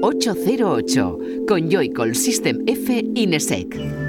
808 con Joycall System F Inesec.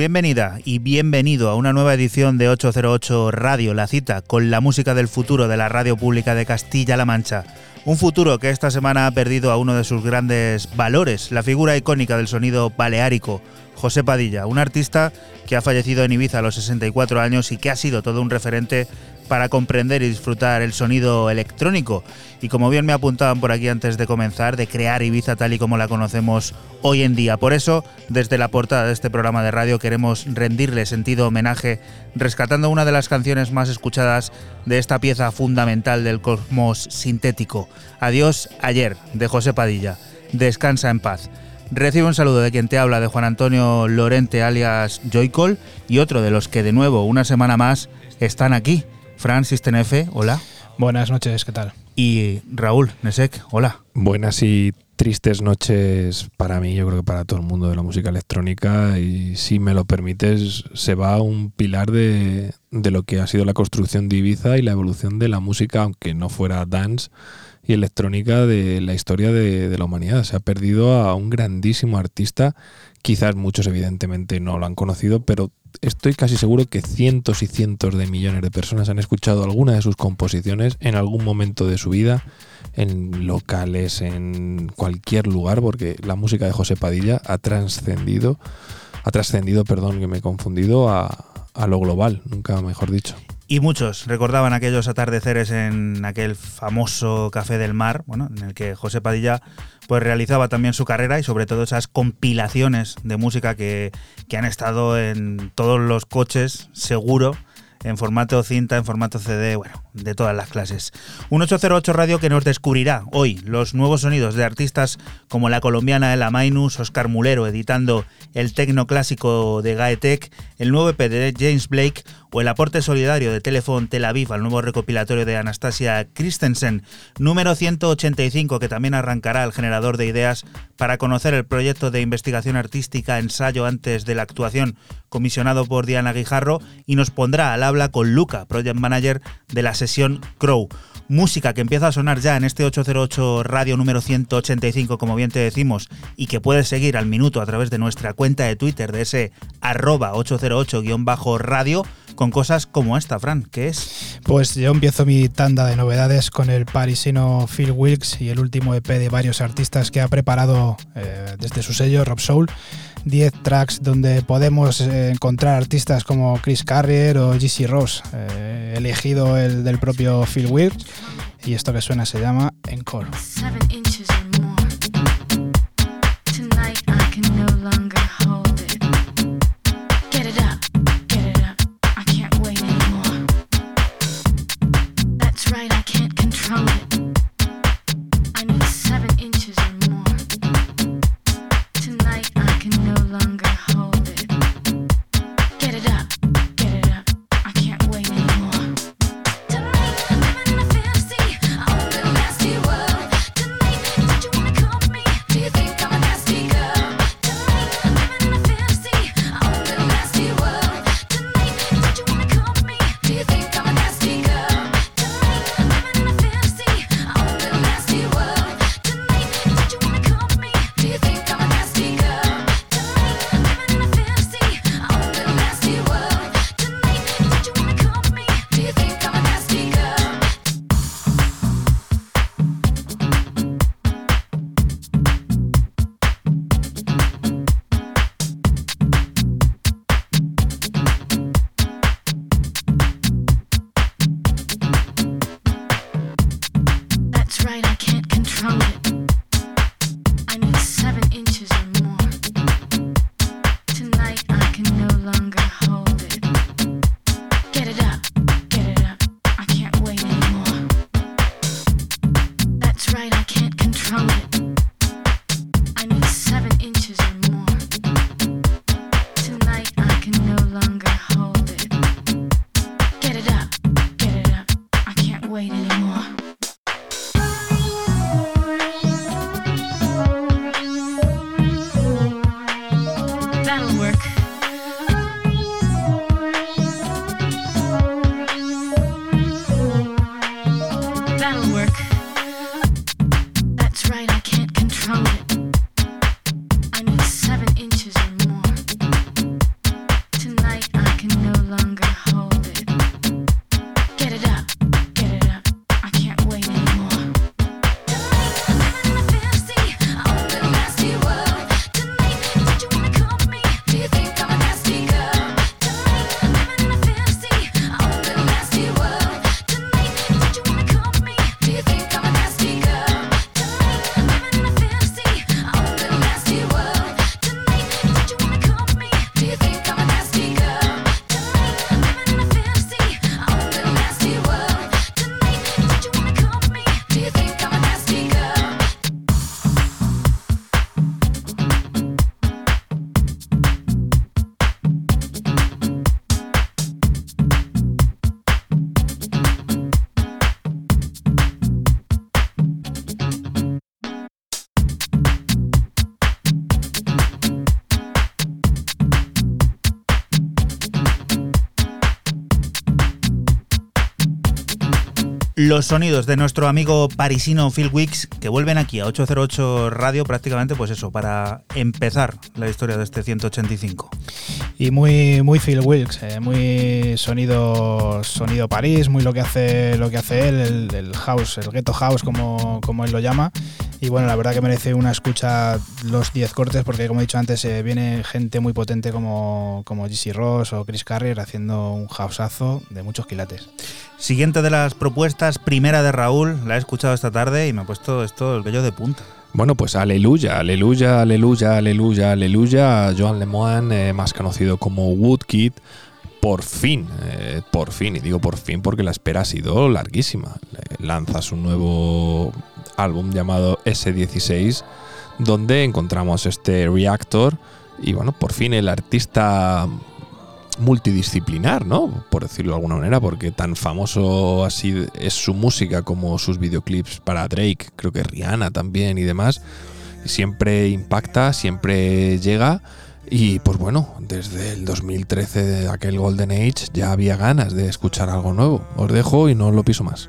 Bienvenida y bienvenido a una nueva edición de 808 Radio, la cita con la música del futuro de la radio pública de Castilla-La Mancha. Un futuro que esta semana ha perdido a uno de sus grandes valores, la figura icónica del sonido baleárico, José Padilla, un artista que ha fallecido en Ibiza a los 64 años y que ha sido todo un referente para comprender y disfrutar el sonido electrónico y como bien me apuntaban por aquí antes de comenzar, de crear Ibiza tal y como la conocemos hoy en día. Por eso, desde la portada de este programa de radio queremos rendirle sentido homenaje rescatando una de las canciones más escuchadas de esta pieza fundamental del cosmos sintético. Adiós ayer, de José Padilla. Descansa en paz. Recibe un saludo de quien te habla, de Juan Antonio Lorente alias Joycol y otro de los que de nuevo, una semana más, están aquí. Francis Tenefe, hola. Buenas noches, ¿qué tal? Y Raúl Nesek, hola. Buenas y tristes noches para mí, yo creo que para todo el mundo de la música electrónica y si me lo permites, se va un pilar de, de lo que ha sido la construcción de Ibiza y la evolución de la música, aunque no fuera dance y electrónica de la historia de, la humanidad. Se ha perdido a un grandísimo artista, quizás muchos evidentemente no lo han conocido, pero estoy casi seguro que cientos y cientos de millones de personas han escuchado alguna de sus composiciones en algún momento de su vida, en locales, en cualquier lugar, porque la música de José Padilla ha trascendido, ha trascendido, perdón, que me he confundido, a, a lo global, nunca mejor dicho. Y muchos recordaban aquellos atardeceres en aquel famoso Café del Mar, bueno, en el que José Padilla pues realizaba también su carrera y sobre todo esas compilaciones de música que, que han estado en todos los coches, seguro, en formato cinta, en formato CD, bueno, de todas las clases. Un 808 Radio que nos descubrirá hoy los nuevos sonidos de artistas como la colombiana Ela Mainus, Oscar Mulero editando el tecno clásico de Gaetec, el nuevo EP de James Blake o el aporte solidario de Telefon Tel Aviv al nuevo recopilatorio de Anastasia Christensen, número 185 que también arrancará el generador de ideas para conocer el proyecto de investigación artística ensayo antes de la actuación comisionado por Diana Guijarro y nos pondrá al habla con Luca, project manager de la sesión Crow. Música que empieza a sonar ya en este 808 radio número 185, como bien te decimos, y que puedes seguir al minuto a través de nuestra cuenta de Twitter de ese arroba 808-radio con cosas como esta, Fran, ¿qué es? Pues yo empiezo mi tanda de novedades con el parisino Phil Wilkes y el último EP de varios artistas que ha preparado eh, desde su sello Rob Soul. 10 tracks donde podemos eh, encontrar artistas como Chris Carrier o GC Ross, eh, elegido el del propio Phil Wilkes. Y esto que suena se llama Encore. Los sonidos de nuestro amigo parisino Phil Wicks que vuelven aquí a 808 Radio prácticamente pues eso, para empezar la historia de este 185. Y muy, muy Phil Wilkes, eh, muy sonido, sonido París, muy lo que hace, lo que hace él, el, house, el ghetto house como, como él lo llama. Y bueno, la verdad que merece una escucha los 10 cortes porque como he dicho antes, eh, viene gente muy potente como, como GC Ross o Chris Carrier haciendo un houseazo de muchos quilates. Siguiente de las propuestas, primera de Raúl, la he escuchado esta tarde y me ha puesto esto el vello de punta. Bueno, pues aleluya, aleluya, aleluya, aleluya, aleluya. Joan Lemoine, eh, más conocido como Woodkid, por fin, eh, por fin, y digo por fin porque la espera ha sido larguísima. Lanza su nuevo álbum llamado S16, donde encontramos este Reactor y bueno, por fin el artista multidisciplinar, ¿no? Por decirlo de alguna manera, porque tan famoso así es su música como sus videoclips para Drake, creo que Rihanna también y demás. Siempre impacta, siempre llega. Y pues bueno, desde el 2013 de aquel Golden Age ya había ganas de escuchar algo nuevo. Os dejo y no lo piso más.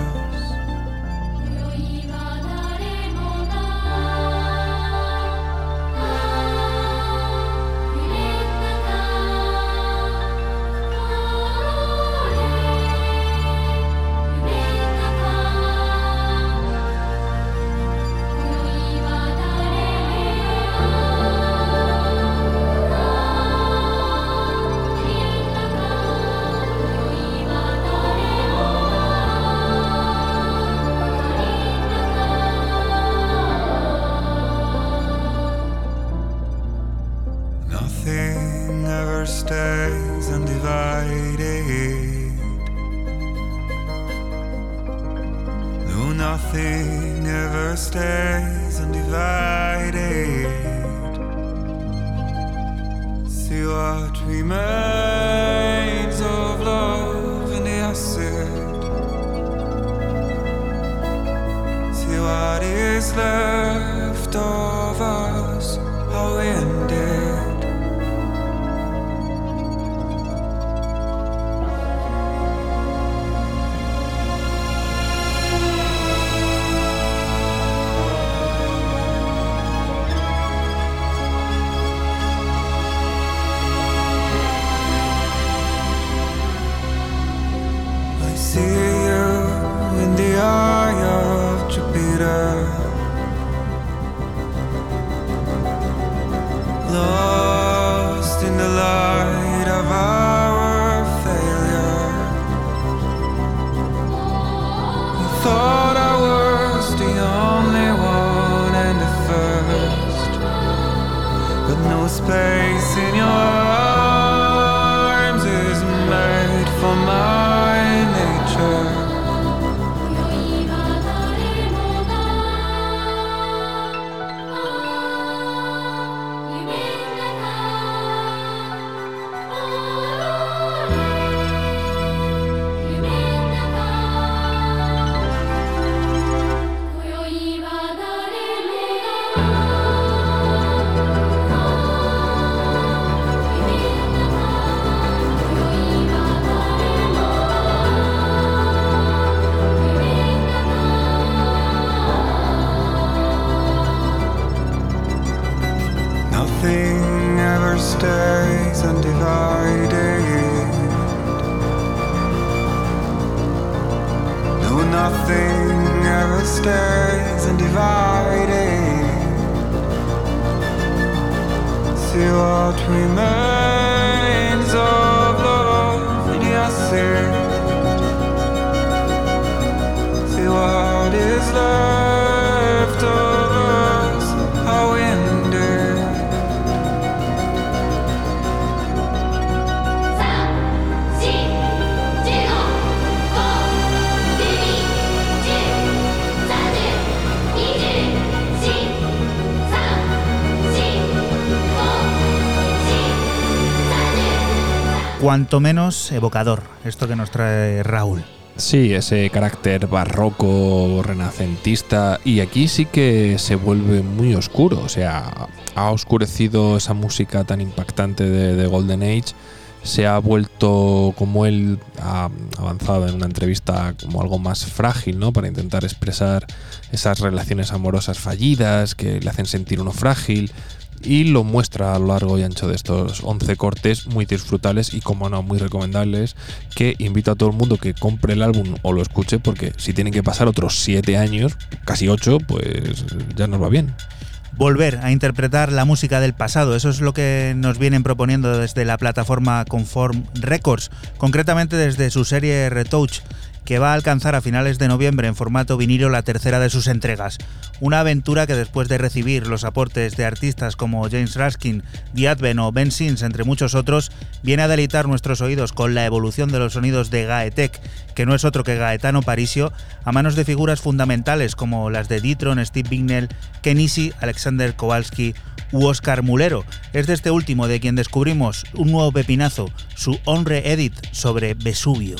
power stays undivided. No, nothing ever stays undivided. See what remains of love in the acid. See what is left of us, how ended. but remember cuanto menos evocador, esto que nos trae Raúl. Sí, ese carácter barroco, renacentista, y aquí sí que se vuelve muy oscuro, o sea, ha oscurecido esa música tan impactante de, Golden Age, se ha vuelto, como él ha avanzado en una entrevista, como algo más frágil, ¿no? Para intentar expresar esas relaciones amorosas fallidas que le hacen sentir uno frágil, y lo muestra a lo largo y ancho de estos 11 cortes muy disfrutables y como no muy recomendables que invito a todo el mundo que compre el álbum o lo escuche porque si tienen que pasar otros 7 años, casi 8, pues ya nos va bien volver a interpretar la música del pasado. Eso es lo que nos vienen proponiendo desde la plataforma Conform Records, concretamente desde su serie Retouch, que va a alcanzar a finales de noviembre en formato vinilo la tercera de sus entregas. Una aventura que después de recibir los aportes de artistas como James Raskin, The Advent o Ben Sims, entre muchos otros, viene a deleitar nuestros oídos con la evolución de los sonidos de Gaetec, que no es otro que Gaetano Parisio, a manos de figuras fundamentales como las de Ditron, Steve Bignell, Kenisi, Alexander Kowalski u Oscar Mulero. Es de este último de quien descubrimos un nuevo pepinazo, su Honre Edit sobre Vesubio.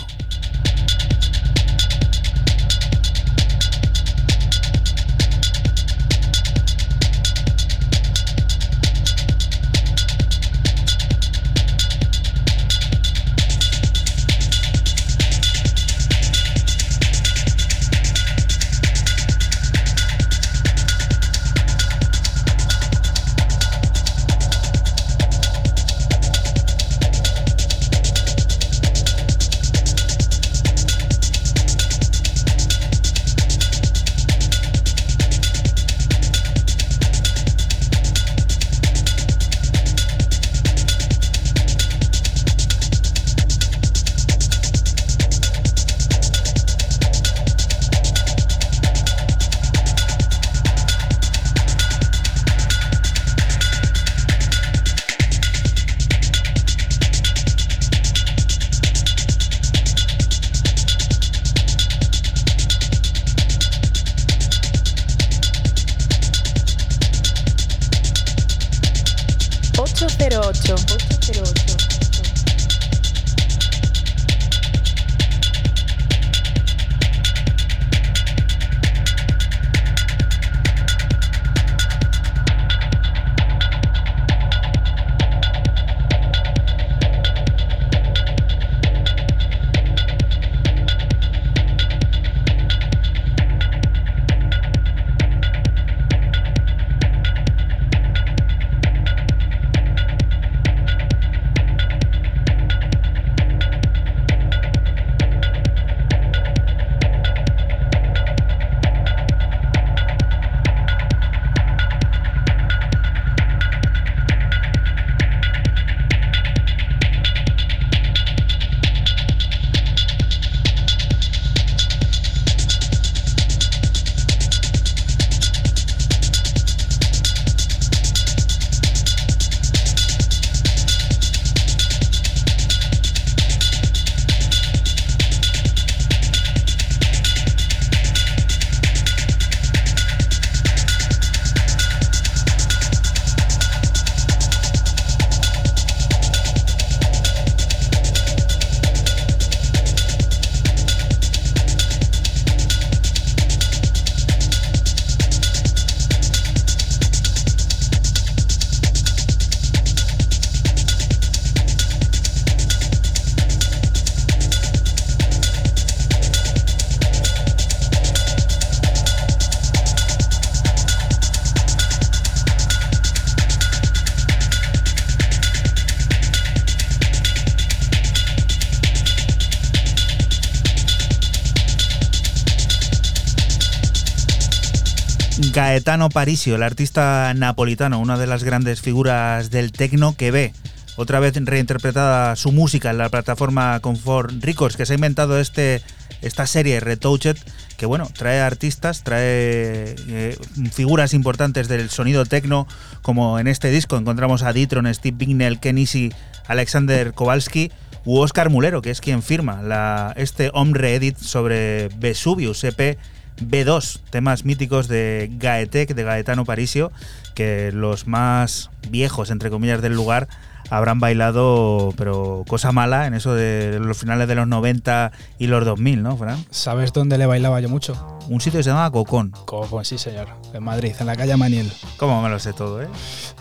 'Etano Parisio, el artista napolitano, una de las grandes figuras del techno que ve otra vez reinterpretada su música en la plataforma Comfort Records, que se ha inventado este, esta serie Retouched, que bueno, trae artistas, trae eh, figuras importantes del sonido techno, como en este disco encontramos a Ditron, Steve Bignell, Kenisi, Alexander Kowalski u Oscar Mulero, que es quien firma este Hombre Edit sobre Vesuvius EP B2, temas míticos de Gaetec, de Gaetano Parisio, que los más viejos, entre comillas, del lugar habrán bailado, pero cosa mala en eso de los finales de los 90 y los 2000, ¿no, Fran? ¿Sabes dónde le bailaba yo mucho? Un sitio que se llama Cocón. Cocón, sí, señor. En Madrid, en la calle Maniel. ¿Cómo me lo sé todo, eh?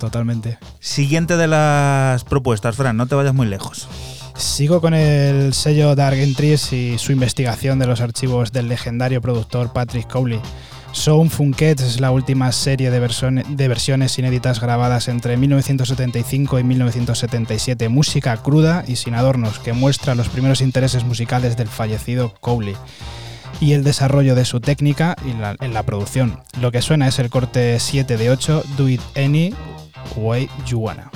Totalmente. Siguiente de las propuestas, Fran, no te vayas muy lejos. Sigo con el sello Dark Entries y su investigación de los archivos del legendario productor Patrick Cowley. Sound Funket es la última serie de, versiones inéditas grabadas entre 1975 y 1977, música cruda y sin adornos, que muestra los primeros intereses musicales del fallecido Cowley y el desarrollo de su técnica en la producción. Lo que suena es el corte 7 de 8, Do It Any Way You Wanna.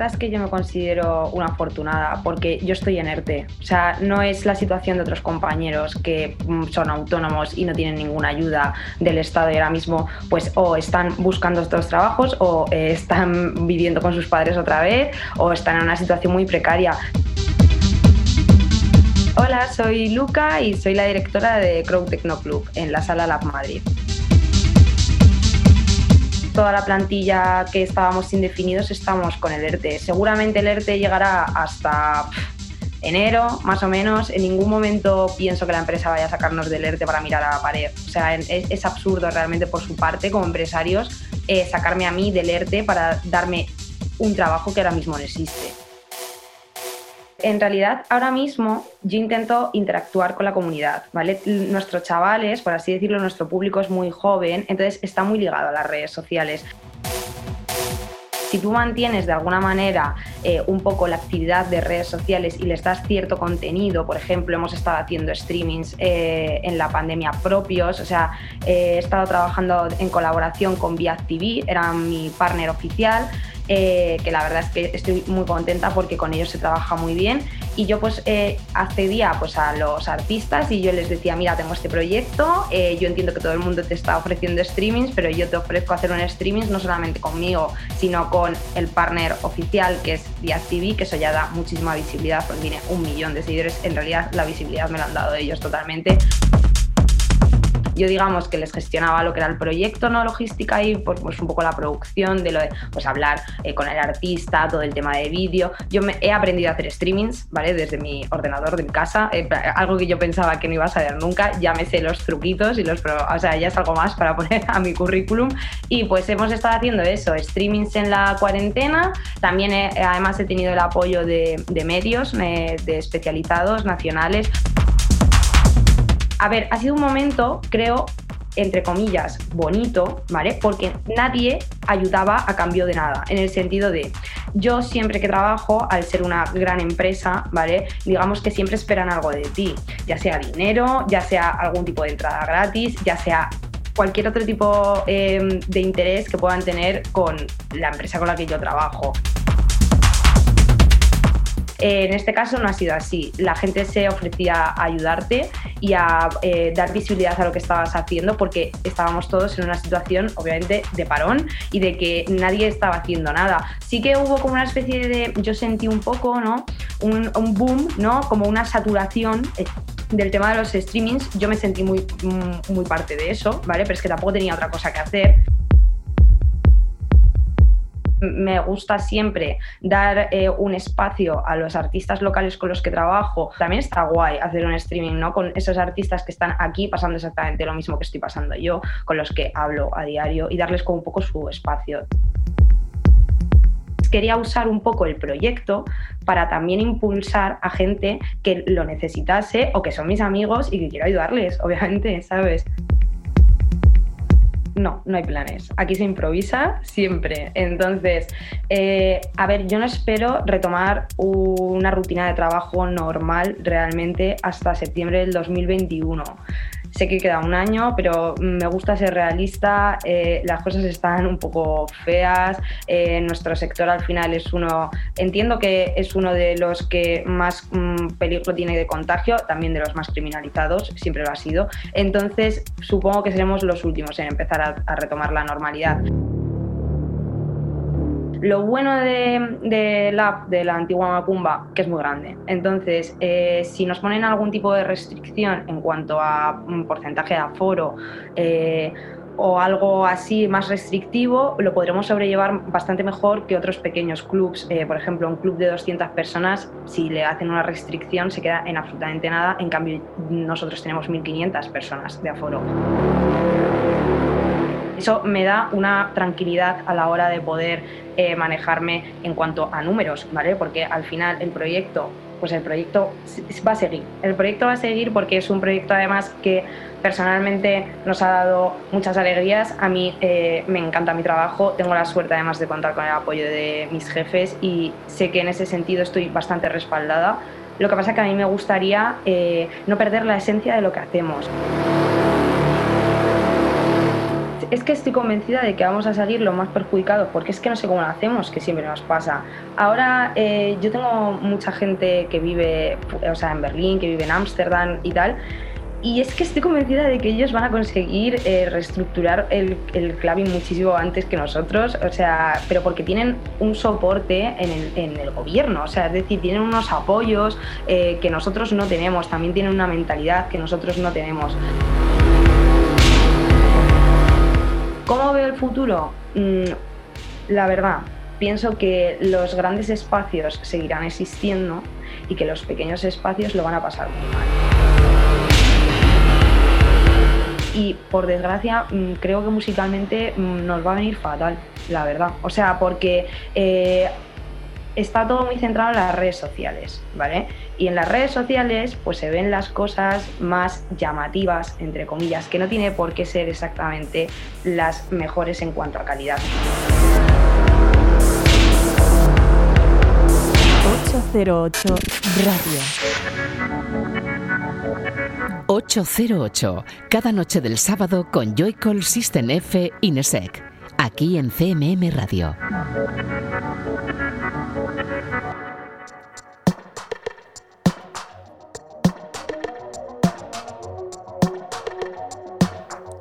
Verdad es que yo me considero una afortunada porque yo estoy en ERTE. O sea, no es la situación de otros compañeros que mm, son autónomos y no tienen ninguna ayuda del Estado y ahora mismo pues o están buscando estos trabajos o eh, están viviendo con sus padres otra vez o están en una situación muy precaria. Hola, soy Luca y soy la directora de Crow Techno Club en la Sala Lab Madrid toda la plantilla que estábamos indefinidos estamos con el ERTE. Seguramente el ERTE llegará hasta enero, más o menos. En ningún momento pienso que la empresa vaya a sacarnos del ERTE para mirar a la pared. O sea, es, absurdo realmente por su parte, como empresarios, eh, sacarme a mí del ERTE para darme un trabajo que ahora mismo no existe. En realidad, ahora mismo yo intento interactuar con la comunidad, ¿vale? Nuestros chavales, por así decirlo, nuestro público es muy joven, entonces está muy ligado a las redes sociales. Si tú mantienes de alguna manera eh, un poco la actividad de redes sociales y les das cierto contenido, por ejemplo, hemos estado haciendo streamings eh, en la pandemia propios, o sea, he estado trabajando en colaboración con TV, era mi partner oficial, eh, que la verdad es que estoy muy contenta porque con ellos se trabaja muy bien y yo pues eh, accedía pues a los artistas y yo les decía, mira, tengo este proyecto, eh, yo entiendo que todo el mundo te está ofreciendo streamings, pero yo te ofrezco hacer un streaming no solamente conmigo, sino con el partner oficial que es TV, que eso ya da muchísima visibilidad, porque tiene un millón de seguidores, en realidad la visibilidad me la han dado ellos totalmente. Yo digamos que les gestionaba lo que era el proyecto, no logística y pues, pues un poco la producción de lo de pues hablar eh, con el artista, todo el tema de vídeo. Yo me, he aprendido a hacer streamings, ¿vale? Desde mi ordenador de mi casa, eh, algo que yo pensaba que no iba a saber nunca, ya me sé los truquitos y los, o sea, ya es algo más para poner a mi currículum y pues hemos estado haciendo eso, streamings en la cuarentena, también además he tenido el apoyo de, medios, de especializados nacionales. A ver, ha sido un momento, creo, entre comillas, bonito, ¿vale? Porque nadie ayudaba a cambio de nada, en el sentido de, yo siempre que trabajo, al ser una gran empresa, ¿vale? Digamos que siempre esperan algo de ti, ya sea dinero, ya sea algún tipo de entrada gratis, ya sea cualquier otro tipo em, de interés que puedan tener con la empresa con la que yo trabajo. En este caso no ha sido así. La gente se ofrecía a ayudarte y a eh, dar visibilidad a lo que estabas haciendo porque estábamos todos en una situación obviamente de parón y de que nadie estaba haciendo nada. Sí que hubo como una especie de, yo sentí un poco, ¿no? Un, boom, ¿no? Como una saturación eh, del tema de los streamings. Yo me sentí muy, muy parte de eso, ¿vale? Pero es que tampoco tenía otra cosa que hacer me gusta siempre dar eh, un espacio a los artistas locales con los que trabajo. También está guay hacer un streaming, ¿no? Con esos artistas que están aquí pasando exactamente lo mismo que estoy pasando yo, con los que hablo a diario y darles como un poco su espacio quería usar un poco el proyecto para también impulsar a gente que lo necesitase o que son mis amigos y que quiero ayudarles, obviamente, ¿sabes? No, no hay planes. Aquí se improvisa siempre. Entonces, eh, a ver, yo no espero retomar una rutina de trabajo normal realmente hasta septiembre del 2021. Sé que queda un año, pero me gusta ser realista. Eh, las cosas están un poco feas. Eh, nuestro sector al final es uno, entiendo que es uno de los que más mm, peligro tiene de contagio, también de los más criminalizados, siempre lo ha sido. Entonces, supongo que seremos los últimos en empezar a retomar la normalidad. Lo bueno de, la app de la antigua Macumba, que es muy grande. Entonces, eh, si nos ponen algún tipo de restricción en cuanto a un porcentaje de aforo, eh, o algo así más restrictivo, lo podremos sobrellevar bastante mejor que otros pequeños clubs. Eh, por ejemplo, un club de 200 personas, si le hacen una restricción, se queda en absolutamente nada. En cambio, nosotros tenemos 1.500 personas de aforo. Eso me da una tranquilidad a la hora de poder eh, manejarme en cuanto a números, ¿vale? Porque al final el proyecto, pues el proyecto va a seguir. El proyecto va a seguir porque es un proyecto además que personalmente nos ha dado muchas alegrías. A mí eh, me encanta mi trabajo, tengo la suerte además de contar con el apoyo de mis jefes y sé que en ese sentido estoy bastante respaldada. Lo que pasa es que a mí me gustaría eh, no perder la esencia de lo que hacemos es que estoy convencida de que vamos a salir lo más perjudicados, porque es que no sé cómo lo hacemos, que siempre nos pasa. Ahora eh, yo tengo mucha gente que vive, o sea, en Berlín, que vive en Ámsterdam y tal, y es que estoy convencida de que ellos van a conseguir eh, reestructurar el, el clubbing muchísimo antes que nosotros, o sea, pero porque tienen un soporte en el, en el gobierno, o sea, es decir, tienen unos apoyos eh, que nosotros no tenemos, también tienen una mentalidad que nosotros no tenemos. ¿Cómo veo el futuro? Mm, la verdad, pienso que los grandes espacios seguirán existiendo y que los pequeños espacios lo van a pasar muy mal. Y por desgracia, mm, creo que musicalmente mm, nos va a venir fatal, la verdad. O sea, porque eh, está todo muy centrado en las redes sociales, ¿vale? Y en las redes sociales pues se ven las cosas más llamativas, entre comillas, que no tiene por qué ser exactamente las mejores en cuanto a calidad. 808 Radio. 808, cada noche del sábado con Joycall System F Inesec, aquí en CMM Radio.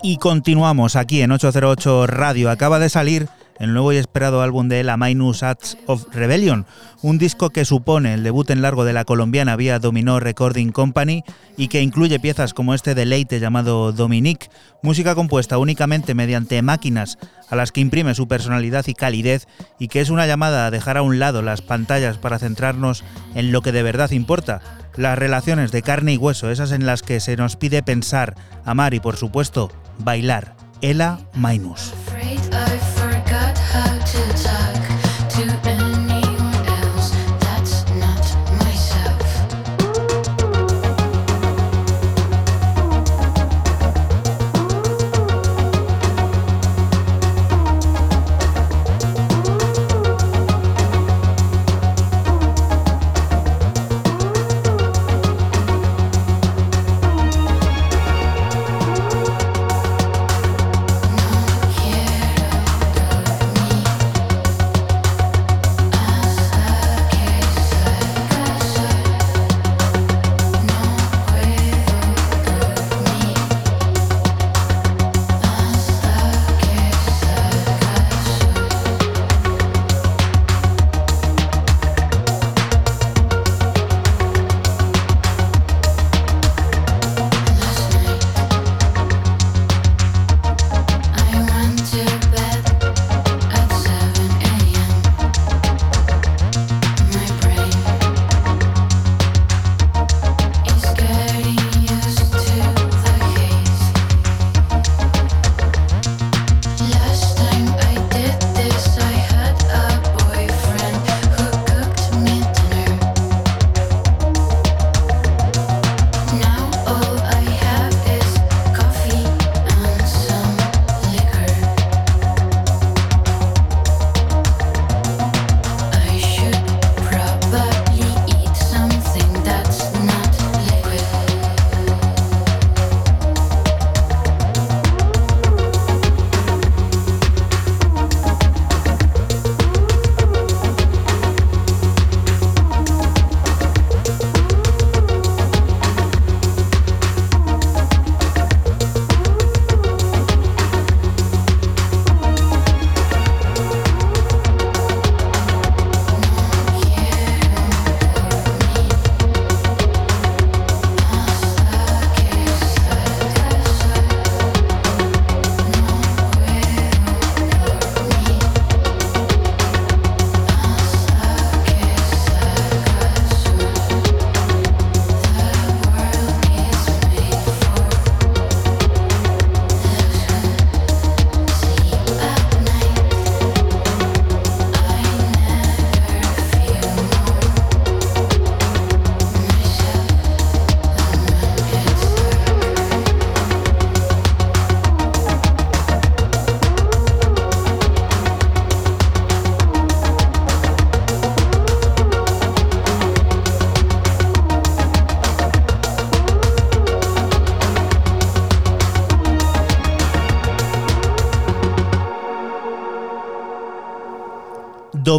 Y continuamos aquí en 808 Radio. Acaba de salir el nuevo y esperado álbum de la Minus Acts of Rebellion, un disco que supone el debut en largo de la colombiana vía Dominó Recording Company y que incluye piezas como este deleite llamado Dominique, música compuesta únicamente mediante máquinas a las que imprime su personalidad y calidez y que es una llamada a dejar a un lado las pantallas para centrarnos en lo que de verdad importa, las relaciones de carne y hueso, esas en las que se nos pide pensar, amar y por supuesto bailar. Ela Minus.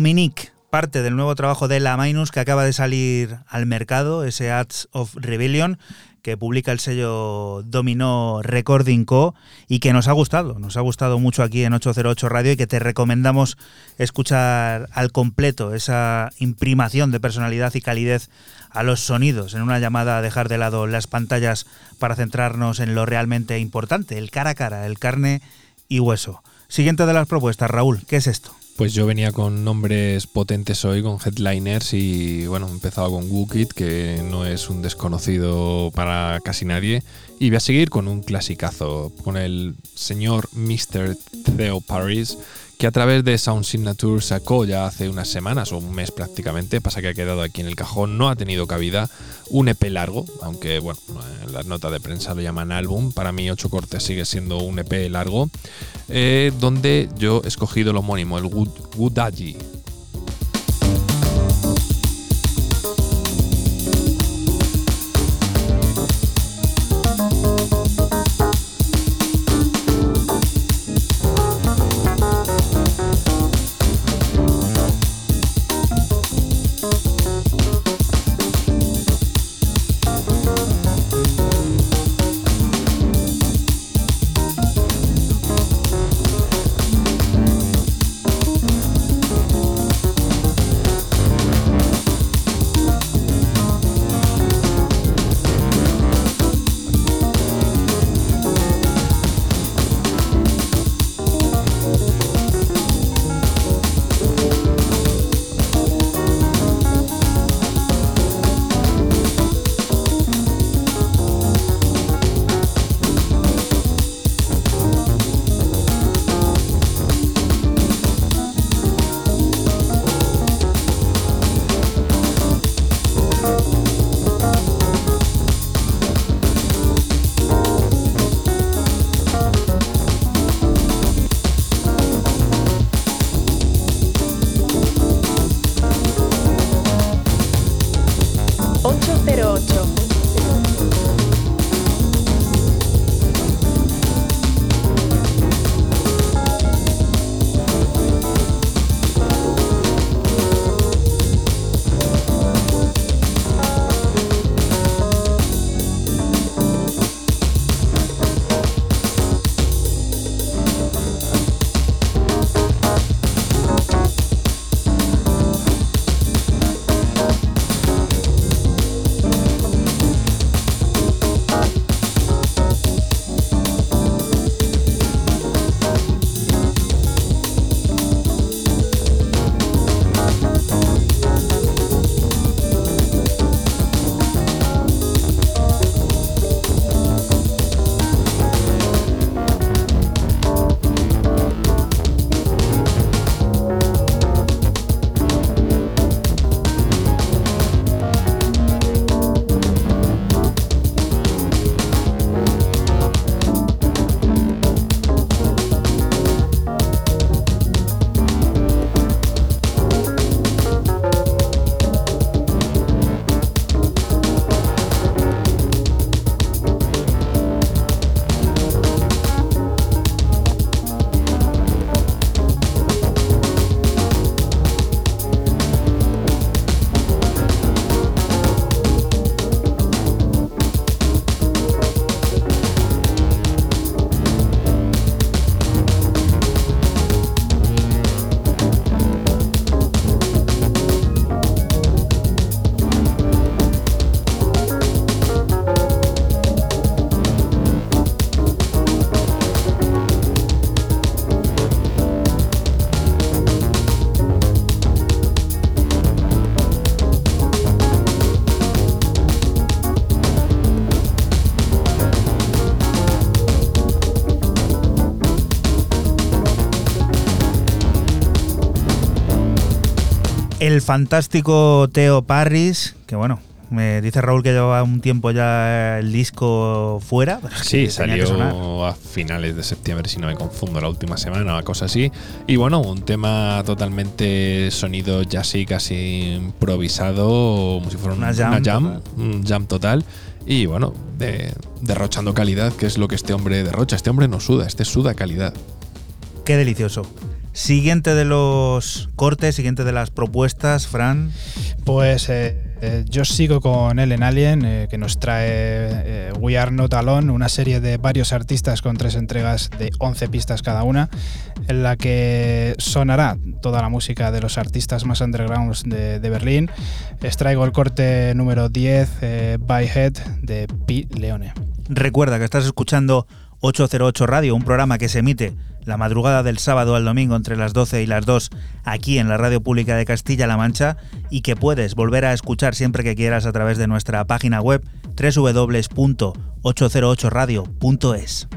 Dominique, parte del nuevo trabajo de La Minus que acaba de salir al mercado, ese Ads of Rebellion, que publica el sello Domino Recording Co. y que nos ha gustado, nos ha gustado mucho aquí en 808 Radio y que te recomendamos escuchar al completo esa imprimación de personalidad y calidez a los sonidos en una llamada a dejar de lado las pantallas para centrarnos en lo realmente importante, el cara a cara, el carne y hueso. Siguiente de las propuestas, Raúl, ¿qué es esto? Pues yo venía con nombres potentes hoy, con headliners y bueno, he empezado con Wookit, que no es un desconocido para casi nadie. Y voy a seguir con un clasicazo, con el señor Mr. Theo Paris, que a través de Sound Signature sacó ya hace unas semanas o un mes prácticamente, pasa que ha quedado aquí en el cajón, no ha tenido cabida, un EP largo, aunque bueno, en las notas de prensa lo llaman álbum, para mí 8 cortes sigue siendo un EP largo, eh, donde yo he escogido lo homónimo, el Woodagi. El fantástico Teo Parris, que bueno, me dice Raúl que lleva un tiempo ya el disco fuera. sí, salió a finales de septiembre, si no me confundo, la última semana o cosa así. Y bueno, un tema totalmente sonido jazzy, casi improvisado, como si fuera una, jam, un jam total. Y bueno, derrochando calidad, que es lo que este hombre derrocha. Este hombre no suda, este suda calidad. Qué delicioso. Siguiente de los cortes, siguiente de las propuestas, Fran. Pues eh, eh, yo sigo con Ellen Alien, eh, que nos trae We Are Not Alone, una serie de varios artistas con tres entregas de 11 pistas cada una, en la que sonará toda la música de los artistas más undergrounds de, de Berlín. Extraigo el corte número 10, By Head, de P. Leone. Recuerda que estás escuchando 808 Radio, un programa que se emite la madrugada del sábado al domingo entre las 12 y las 2 aquí en la Radio Pública de Castilla-La Mancha y que puedes volver a escuchar siempre que quieras a través de nuestra página web www.808radio.es.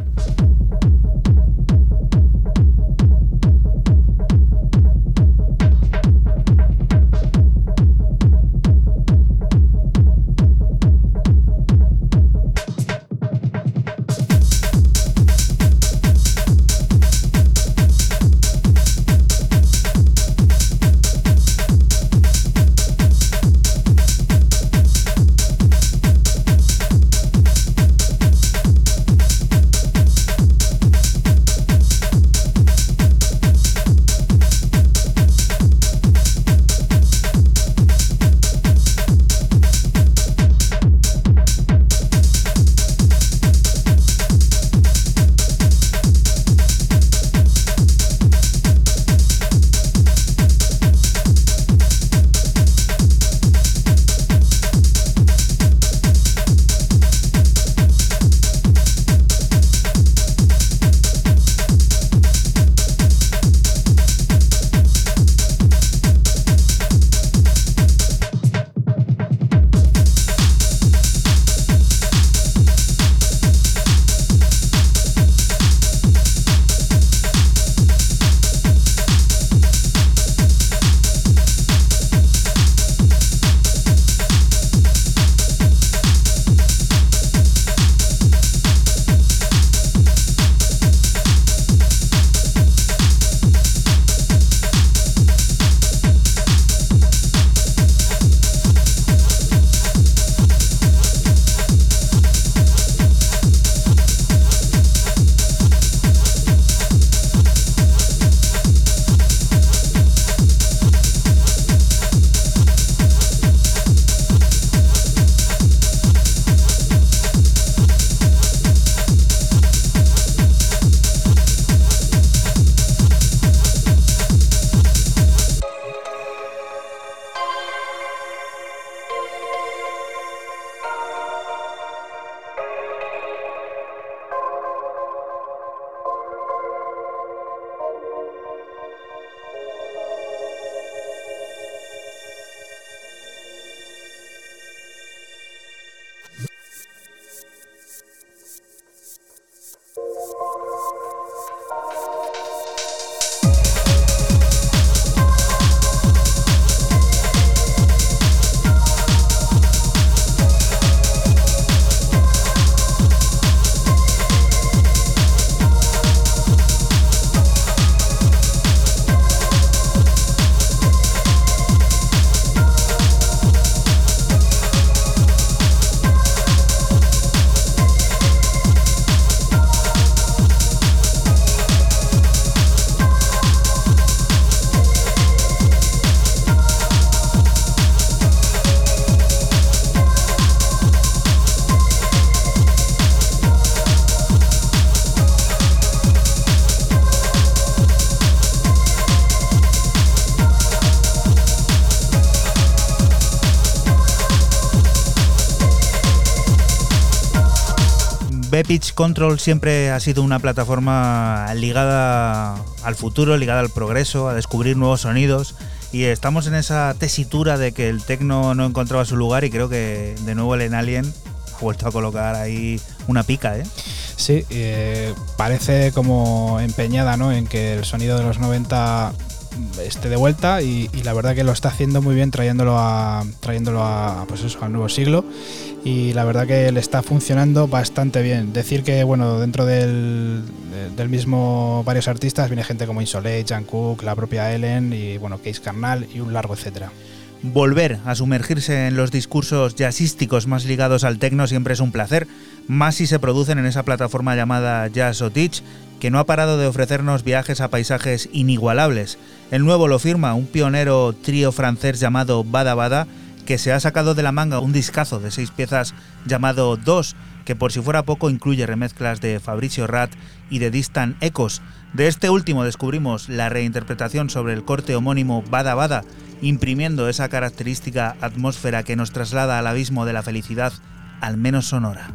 Bepitch Control siempre ha sido una plataforma ligada al futuro, ligada al progreso, a descubrir nuevos sonidos y estamos en esa tesitura de que el techno no encontraba su lugar y creo que de nuevo el Alien ha vuelto a colocar ahí una pica, ¿eh? Sí, eh, parece como empeñada ¿no? en que el sonido de los 90 esté de vuelta y, la verdad que lo está haciendo muy bien trayéndolo a trayéndolo a pues eso, al nuevo siglo y la verdad que le está funcionando bastante bien. Decir que bueno, dentro del, del mismo varios artistas viene gente como Insolate, Jan Cook, la propia Ellen y bueno, Case Carnal y un largo etcétera. Volver a sumergirse en los discursos jazzísticos más ligados al techno siempre es un placer, más si se producen en esa plataforma llamada Jazz o Teach, que no ha parado de ofrecernos viajes a paisajes inigualables. El nuevo lo firma un pionero trío francés llamado Bada Bada, que se ha sacado de la manga un discazo de seis piezas llamado Dos, que por si fuera poco incluye remezclas de Fabricio Rat y de Distant Ecos. De este último descubrimos la reinterpretación sobre el corte homónimo Bada Bada, imprimiendo esa característica atmósfera que nos traslada al abismo de la felicidad, al menos sonora.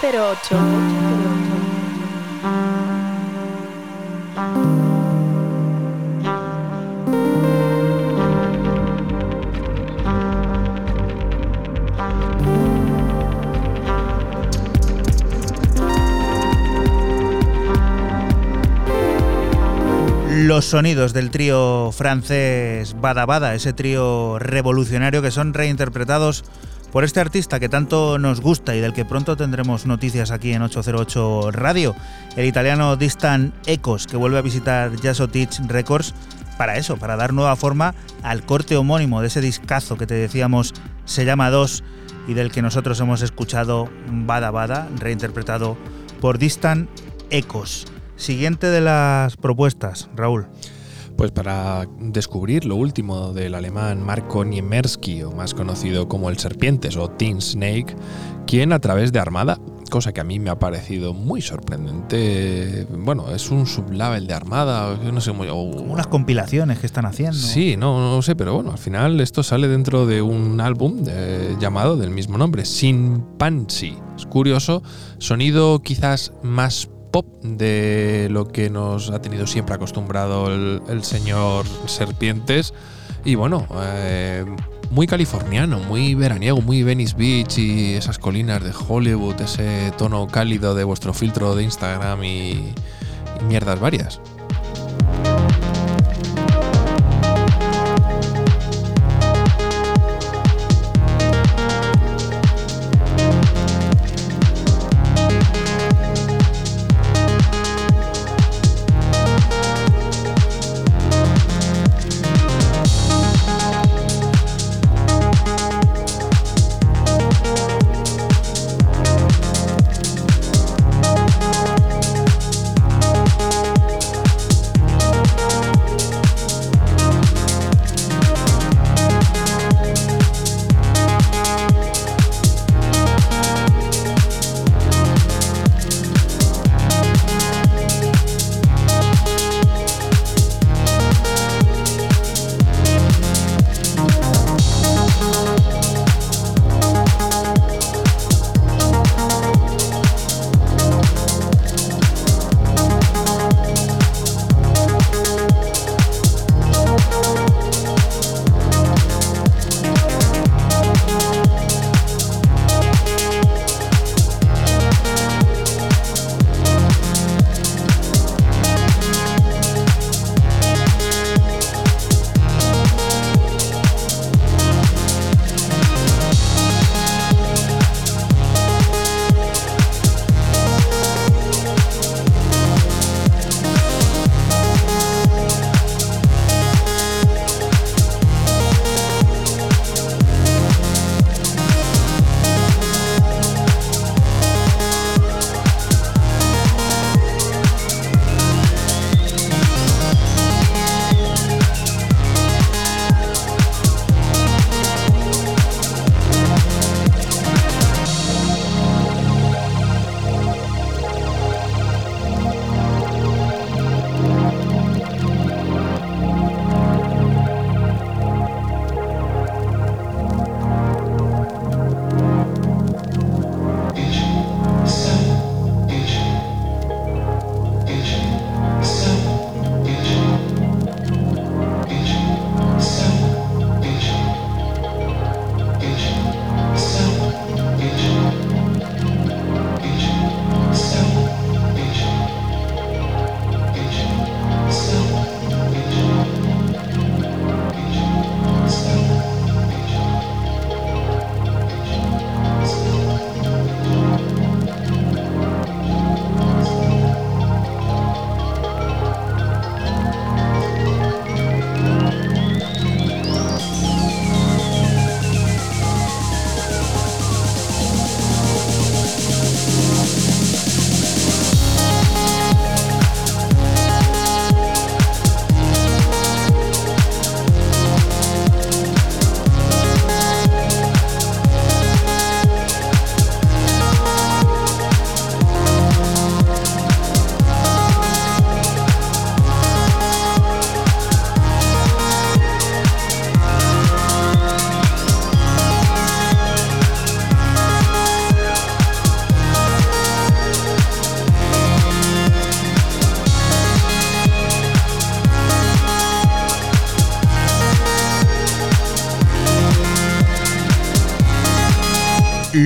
808. Los sonidos del trío francés Bada Bada, ese trío revolucionario que son reinterpretados por este artista que tanto nos gusta y del que pronto tendremos noticias aquí en 808 Radio, el italiano Distant Ecos, que vuelve a visitar Teach Records para eso, para dar nueva forma al corte homónimo de ese discazo que te decíamos se llama 2 y del que nosotros hemos escuchado Bada Bada, reinterpretado por Distant Ecos. Siguiente de las propuestas, Raúl. Pues para descubrir lo último del alemán Marco Niemersky, o más conocido como el Serpientes o Teen Snake, quien a través de Armada, cosa que a mí me ha parecido muy sorprendente, bueno, es un sublabel de Armada, no sé muy... como unas compilaciones que están haciendo. Sí, no, no sé, pero bueno, al final esto sale dentro de un álbum llamado del mismo nombre, Sin Pansy. Es curioso, sonido quizás más pop de lo que nos ha tenido siempre acostumbrado el, señor Serpientes. Y bueno, eh, muy californiano, muy veraniego, muy Venice Beach y esas colinas de Hollywood, ese tono cálido de vuestro filtro de Instagram y mierdas varias.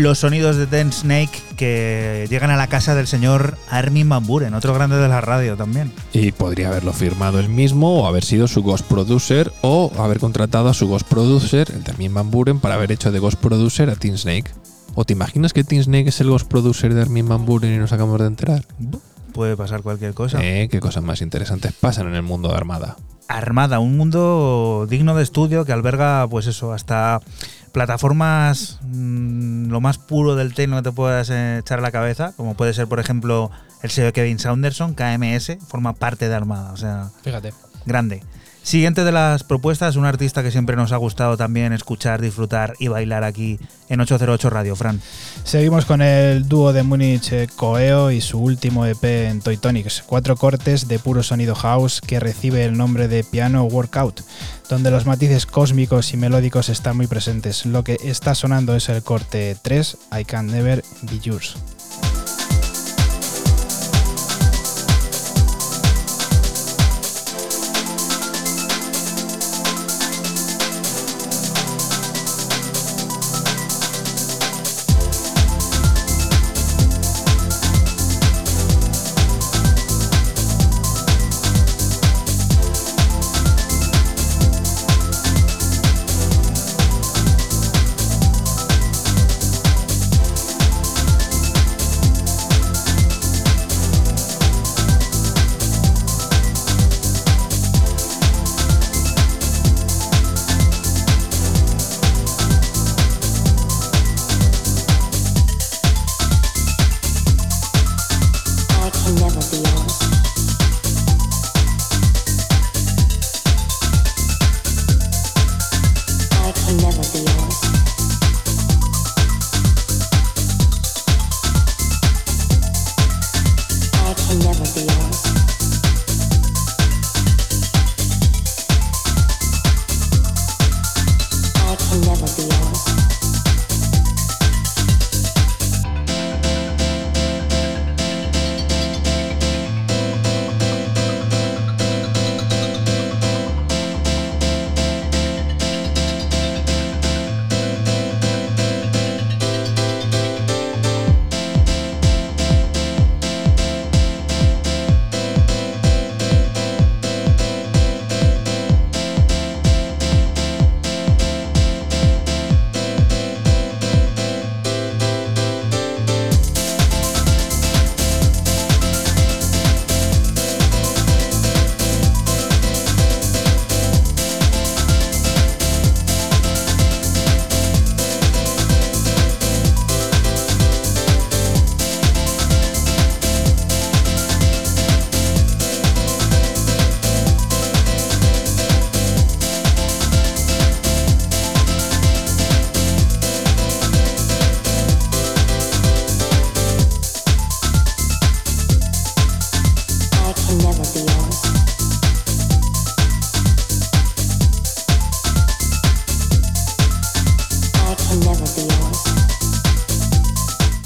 Los sonidos de Ten Snake que llegan a la casa del señor Armin Van Buren, otro grande de la radio también. Y podría haberlo firmado él mismo, o haber sido su Ghost Producer, o haber contratado a su Ghost Producer, el de Armin Van Buren, para haber hecho de Ghost Producer a Teen Snake. ¿O te imaginas que Teen Snake es el Ghost Producer de Armin Van Buren y nos acabamos de enterar? Puede pasar cualquier cosa. Eh, qué cosas más interesantes pasan en el mundo de Armada. Armada, un mundo digno de estudio que alberga, pues eso, hasta plataformas mm, lo más puro del techno que te puedas eh, echar a la cabeza, como puede ser, por ejemplo, el sello de Kevin Saunderson, KMS, forma parte de Armada, o sea, Fíjate. grande. Siguiente de las propuestas, un artista que siempre nos ha gustado también escuchar, disfrutar y bailar aquí en 808 Radio, Fran. Seguimos con el dúo de Múnich eh, Coeo y su último EP en Toy Tonics, cuatro cortes de puro sonido house que recibe el nombre de Piano Workout, donde los matices cósmicos y melódicos están muy presentes. Lo que está sonando es el corte 3, I Can Never Be Yours.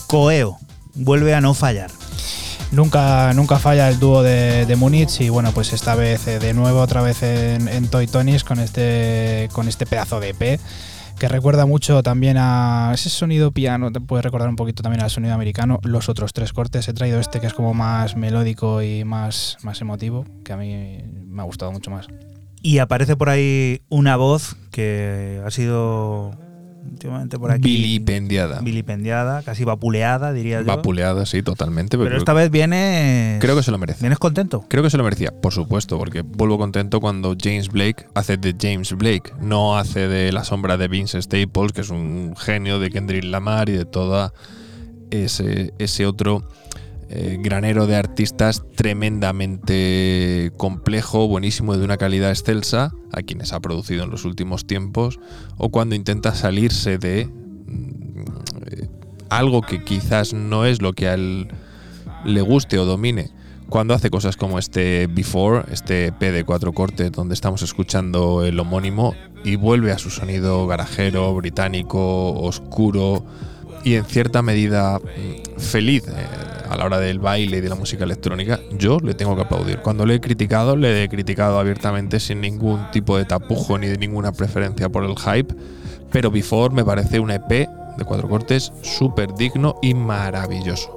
Coeo, vuelve a no fallar. Nunca, nunca falla el dúo de, de Múnich y bueno, pues esta vez eh, de nuevo otra vez en, Toy Tonis con este, con este pedazo de EP que recuerda mucho también a ese sonido piano, te puede recordar un poquito también al sonido americano. Los otros tres cortes he traído este que es como más melódico y más, más emotivo, que a mí me ha gustado mucho más. Y aparece por ahí una voz que ha sido últimamente por aquí Vilipendiada. vilipendiada, casi vapuleada, diría yo. Vapuleada, sí, totalmente. Pero esta vez vienes. creo que se lo merece. Vienes contento. Creo que se lo merecía, por supuesto, porque vuelvo contento cuando James Blake hace de James Blake, no hace de la sombra de Vince Staples, que es un genio de Kendrick Lamar y de toda ese, ese otro eh, granero de artistas tremendamente complejo, buenísimo, de una calidad excelsa, a quienes ha producido en los últimos tiempos, o cuando intenta salirse de mm, eh, algo que quizás no es lo que a él le guste o domine. Cuando hace cosas como este Before, este EP de cuatro cortes donde estamos escuchando el homónimo y vuelve a su sonido garajero, británico, oscuro y en cierta medida mm, feliz eh, a la hora del baile y de la música electrónica, yo le tengo que aplaudir. Cuando le he criticado, le he criticado abiertamente sin ningún tipo de tapujo ni de ninguna preferencia por el hype, pero Before me parece un EP de cuatro cortes, súper digno y maravilloso.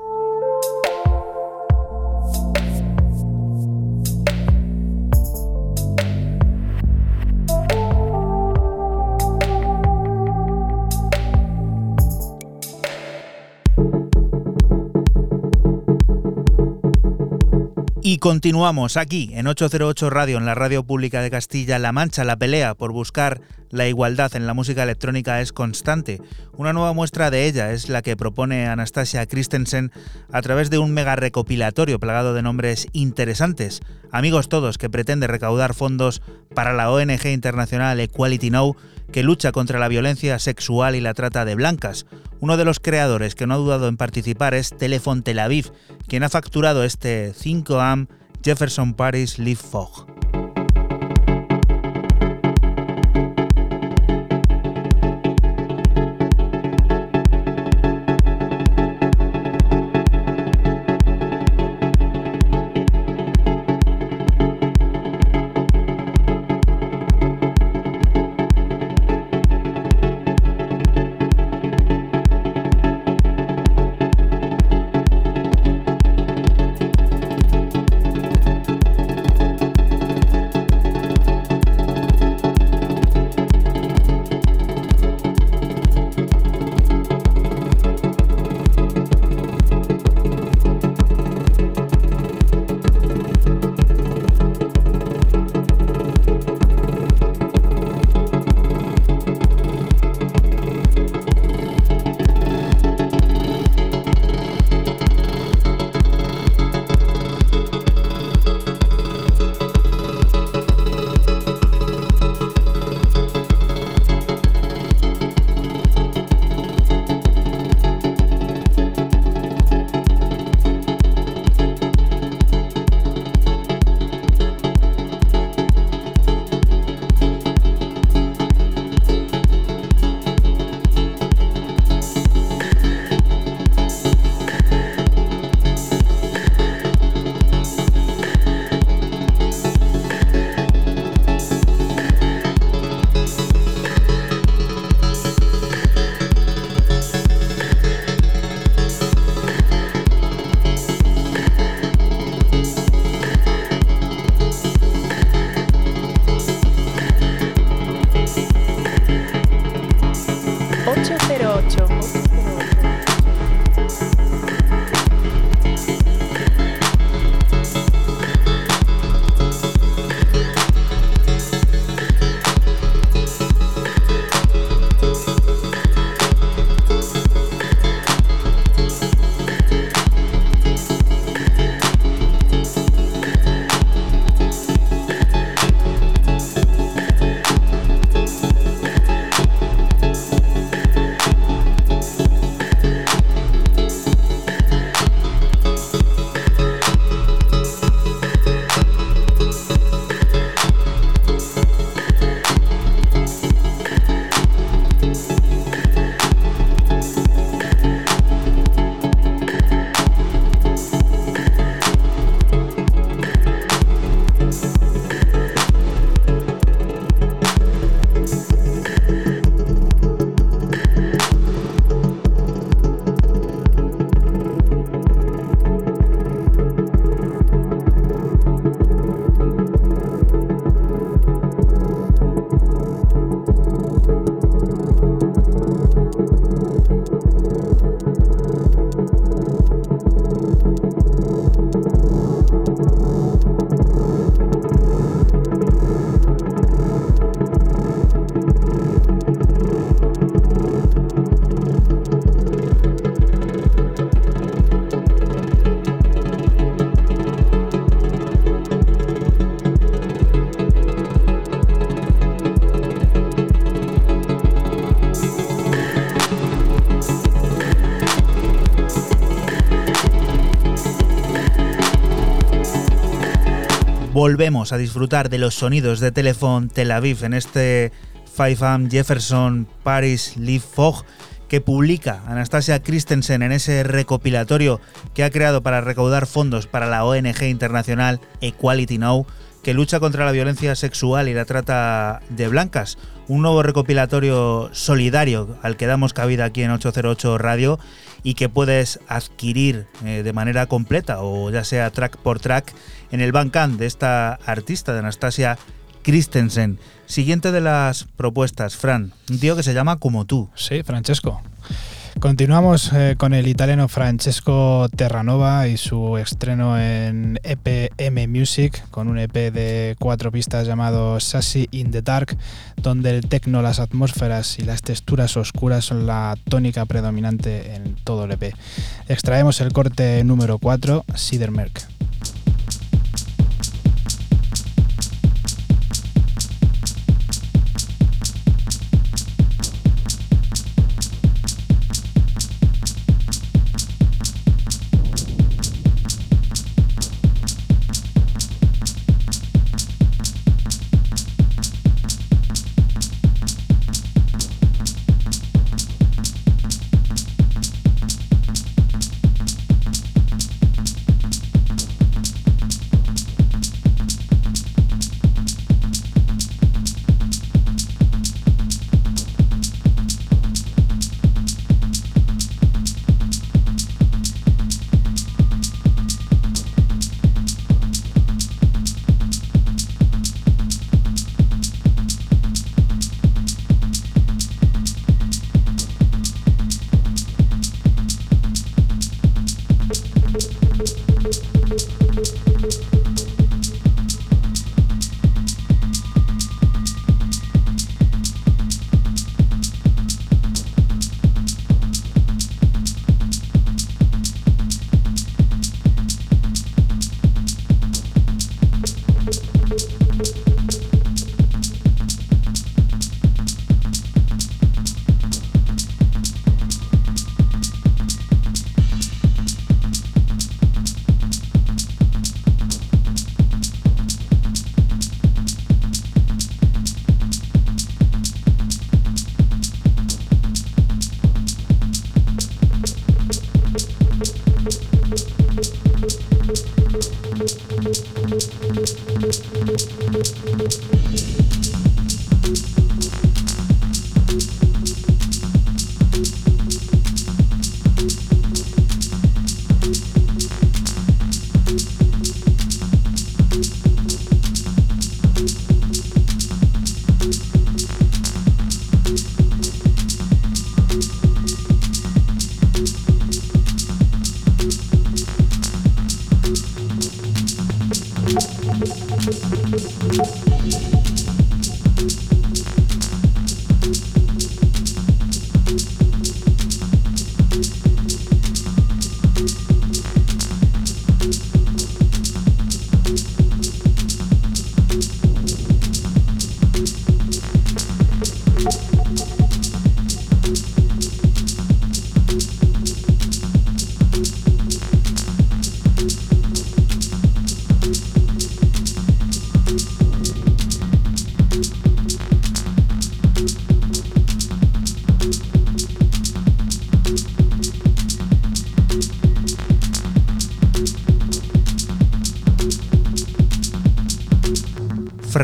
Y continuamos aquí en 808 Radio, en la radio pública de Castilla-La Mancha. La pelea por buscar la igualdad en la música electrónica es constante. Una nueva muestra de ella es la que propone Anastasia Christensen a través de un mega recopilatorio plagado de nombres interesantes. Amigos todos, que pretende recaudar fondos para la ONG internacional Equality Now, que lucha contra la violencia sexual y la trata de blancas. Uno de los creadores que no ha dudado en participar es Telefon Tel Aviv, quien ha facturado este 5AM Jefferson Paris Live Fog. Volvemos a disfrutar de los sonidos de Telefón Tel Aviv en este 5am Jefferson Paris Live Fog que publica Anastasia Christensen en ese recopilatorio que ha creado para recaudar fondos para la ONG internacional Equality Now, que lucha contra la violencia sexual y la trata de blancas. Un nuevo recopilatorio solidario al que damos cabida aquí en 808 Radio y que puedes adquirir eh, de manera completa o ya sea track por track en el Bandcamp de esta artista de Anastasia Christensen. Siguiente de las propuestas, Fran, un tío que se llama como tú. Sí, Francesco. Continuamos eh, con el italiano Francesco Terranova y su estreno en EPM Music, con un EP de cuatro pistas llamado Sassy in the Dark, donde el tecno, las atmósferas y las texturas oscuras son la tónica predominante en todo el EP. Extraemos el corte número 4, Sidermerk. Thank you.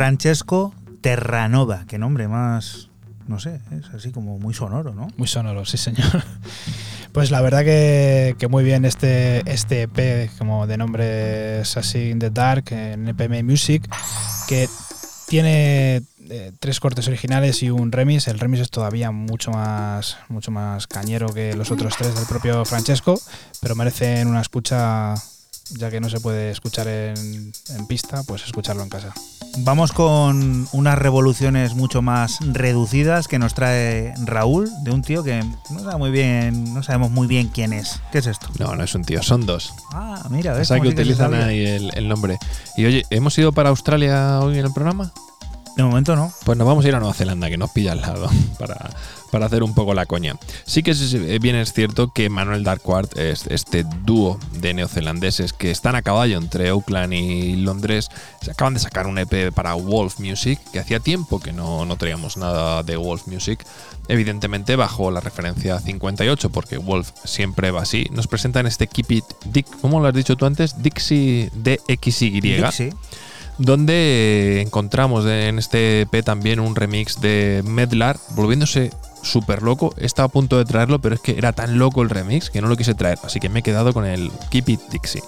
Francesco Terranova. Qué nombre más, no sé, es así como muy sonoro, ¿no? Muy sonoro, sí señor. Pues la verdad que, que muy bien este, este EP, como de nombre Sassy in the Dark, en EPM Music, que tiene eh, tres cortes originales y un remix. El remix es todavía mucho más, mucho más cañero que los otros tres del propio Francesco, pero merecen una escucha, ya que no se puede escuchar en, en pista, pues escucharlo en casa. Vamos con unas revoluciones mucho más reducidas que nos trae Raúl, de un tío que no sabe muy bien, no sabemos muy bien quién es. ¿Qué es esto? No, no es un tío, son dos. Ah, mira, ves. O sea que sí utilizan ahí el, el nombre. Y oye, ¿hemos ido para Australia hoy en el programa? De momento no. Pues nos vamos a ir a Nueva Zelanda, que nos pilla al lado, para, para hacer un poco la coña. Sí que es, eh, bien es cierto que Manuel Darkwart, es este dúo de neozelandeses que están a caballo entre Auckland y Londres, se acaban de sacar un EP para Wolf Music, que hacía tiempo que no, no traíamos nada de Wolf Music, evidentemente bajo la referencia 58, porque Wolf siempre va así. Nos presentan este Keep It Dick, ¿cómo lo has dicho tú antes? Dixie DXY. Dixie. Donde encontramos en este EP también un remix de Medlar, volviéndose súper loco. Estaba a punto de traerlo, pero es que era tan loco el remix que no lo quise traer. Así que me he quedado con el Keep It Dixie.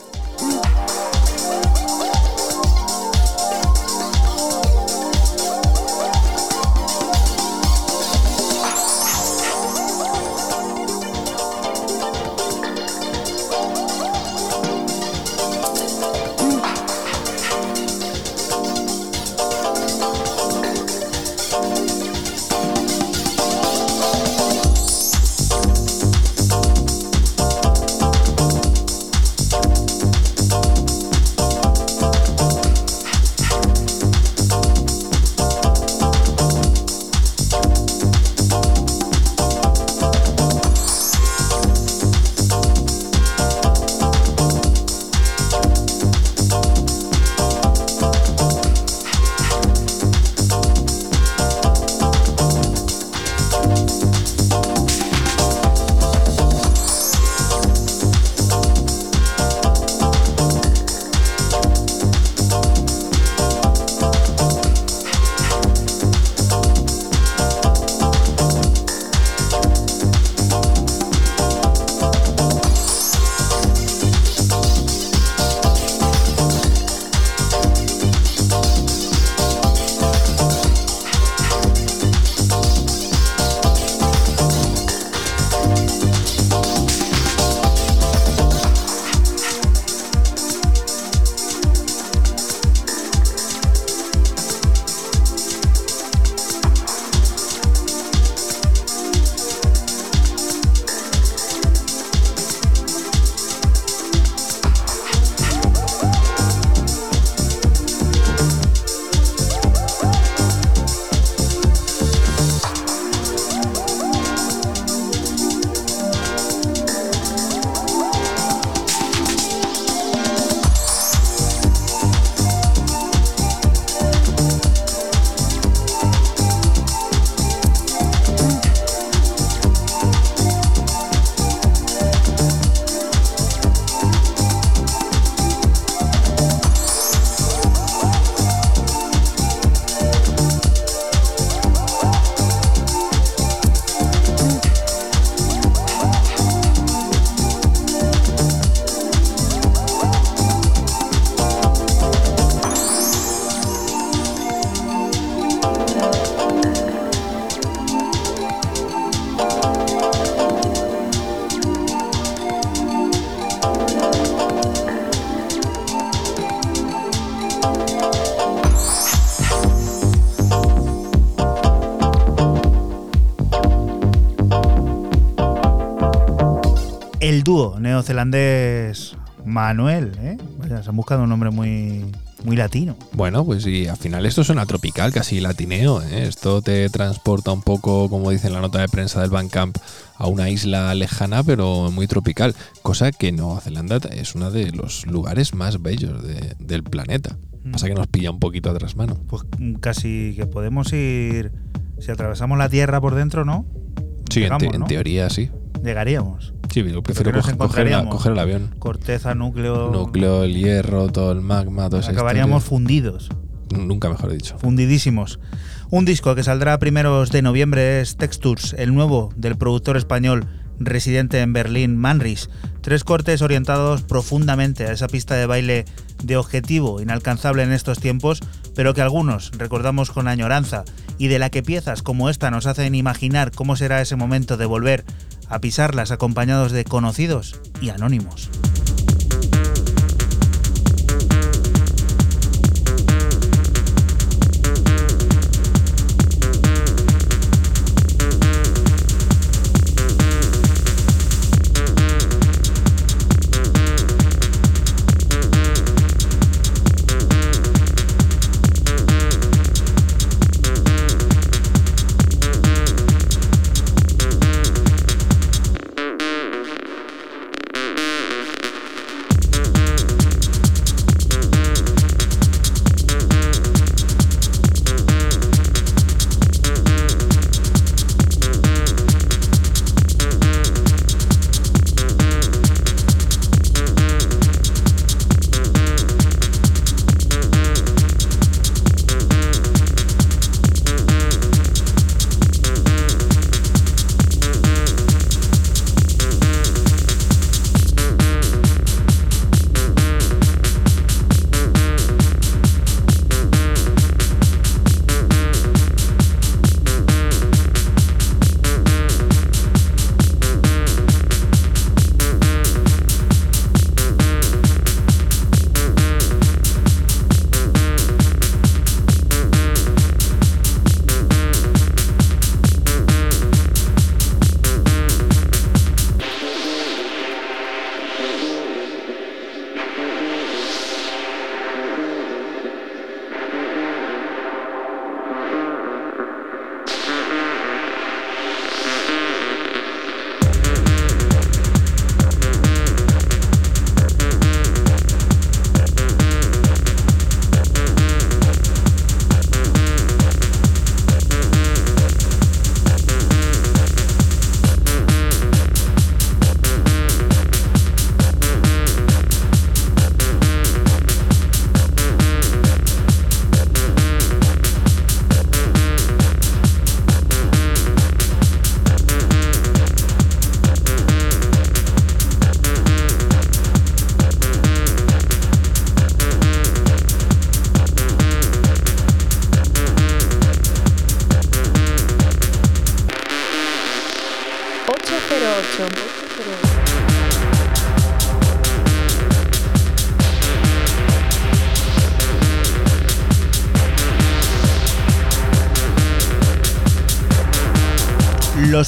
Neozelandés Manuel, ¿eh? Vaya, se han buscado un nombre muy, muy latino. Bueno, pues y al final esto suena tropical, casi latineo. ¿eh? Esto te transporta un poco, como dice en la nota de prensa del Bandcamp, a una isla lejana, pero muy tropical. Cosa que Nueva Zelanda es uno de los lugares más bellos de- del planeta. Pasa que nos pilla un poquito atrás mano. Pues mm, casi que podemos ir. Si atravesamos la Tierra por dentro, ¿no? Sí, en, Llegamos, en teoría sí. Llegaríamos. Sí, pero prefiero ¿Pero qué nos coger, coger la- encontraríamos? coger el avión. Corteza, núcleo. Núcleo, el hierro, todo el magma, todo. Acabaríamos fundidos. Nunca mejor dicho. fundidísimos. Un disco que saldrá a primeros de noviembre es Textures, el nuevo del productor español residente en Berlín, Manris. Tres cortes orientados profundamente a esa pista de baile de objetivo inalcanzable en estos tiempos, pero que algunos recordamos con añoranza y de la que piezas como esta nos hacen imaginar cómo será ese momento de volver a pisarlas acompañados de conocidos y anónimos.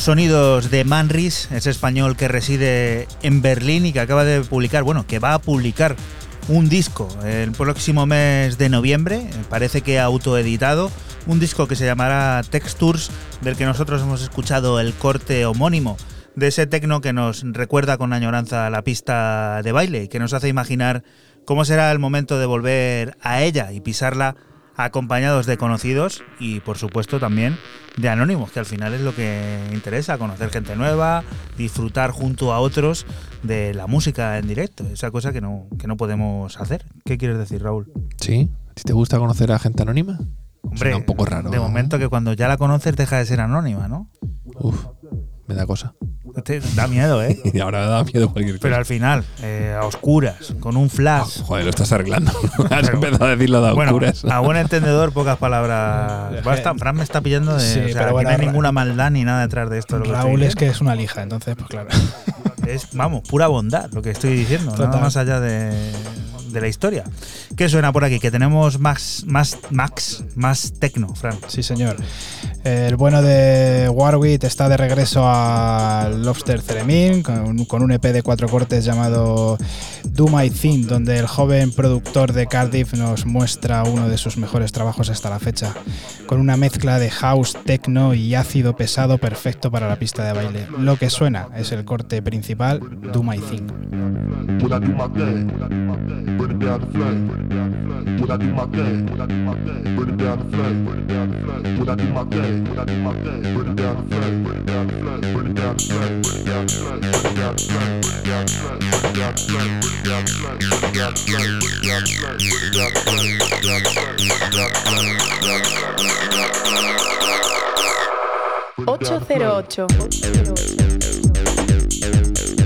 sonidos de Manris, ese español que reside en Berlín y que acaba de publicar, bueno, que va a publicar un disco el próximo mes de noviembre, parece que ha autoeditado, un disco que se llamará Textures, del que nosotros hemos escuchado el corte homónimo de ese tecno que nos recuerda con añoranza la pista de baile y que nos hace imaginar cómo será el momento de volver a ella y pisarla acompañados de conocidos y por supuesto también de anónimos, que al final es lo que interesa, conocer gente nueva, disfrutar junto a otros de la música en directo, esa cosa que no, que no podemos hacer. ¿Qué quieres decir, Raúl? Sí, si te gusta conocer a gente anónima? Hombre, un poco raro. De momento que cuando ya la conoces deja de ser anónima, ¿no? Uf, me da cosa. Da miedo, ¿eh? Y ahora da miedo cualquier cosa. Pero al final, eh, a oscuras, con un flash. Ah, joder, lo estás arreglando. Has pero, empezado a decirlo de a bueno, oscuras. A buen entendedor, pocas palabras. Basta, Fran me está pillando de. O sea, pero no hay ninguna maldad ni nada detrás de esto. Raúl es que es una lija, entonces, pues claro. Es, vamos, pura bondad lo que estoy diciendo, Total. nada más allá de la historia. ¿Qué suena por aquí? Que tenemos más, más, Max, más tecno, Frank. Sí, señor. El bueno de Warwick está de regreso al Lobster Ceremín con, con, un EP de cuatro cortes llamado Do My Thing, donde el joven productor de Cardiff nos muestra uno de sus mejores trabajos hasta la fecha, con una mezcla de house, techno y ácido pesado perfecto para la pista de baile. Lo que suena es el corte principal Do My Thing. 808. 808.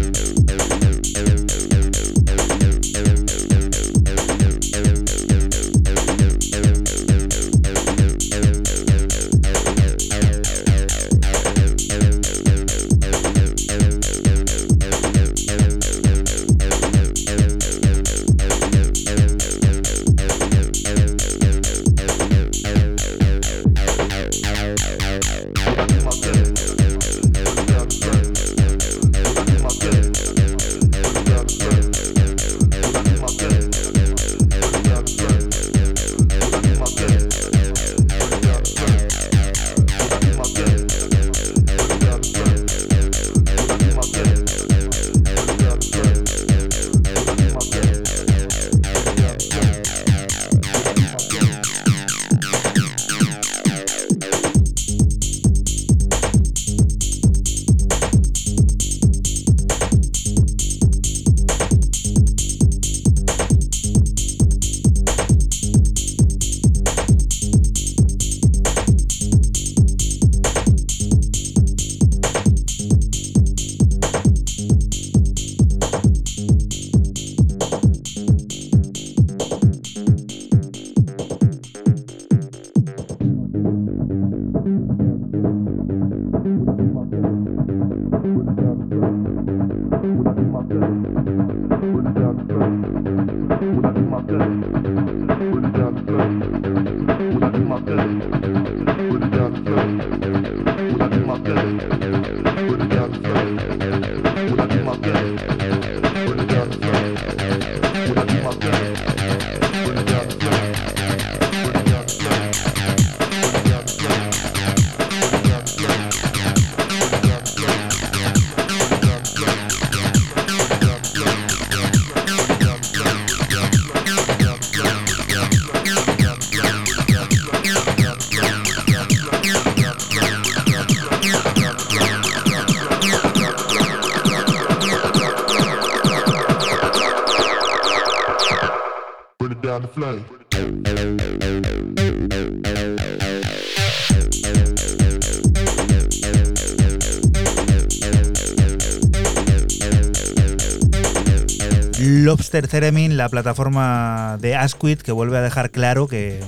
Lobster Theremin, la plataforma de Asquith, que vuelve a dejar claro que,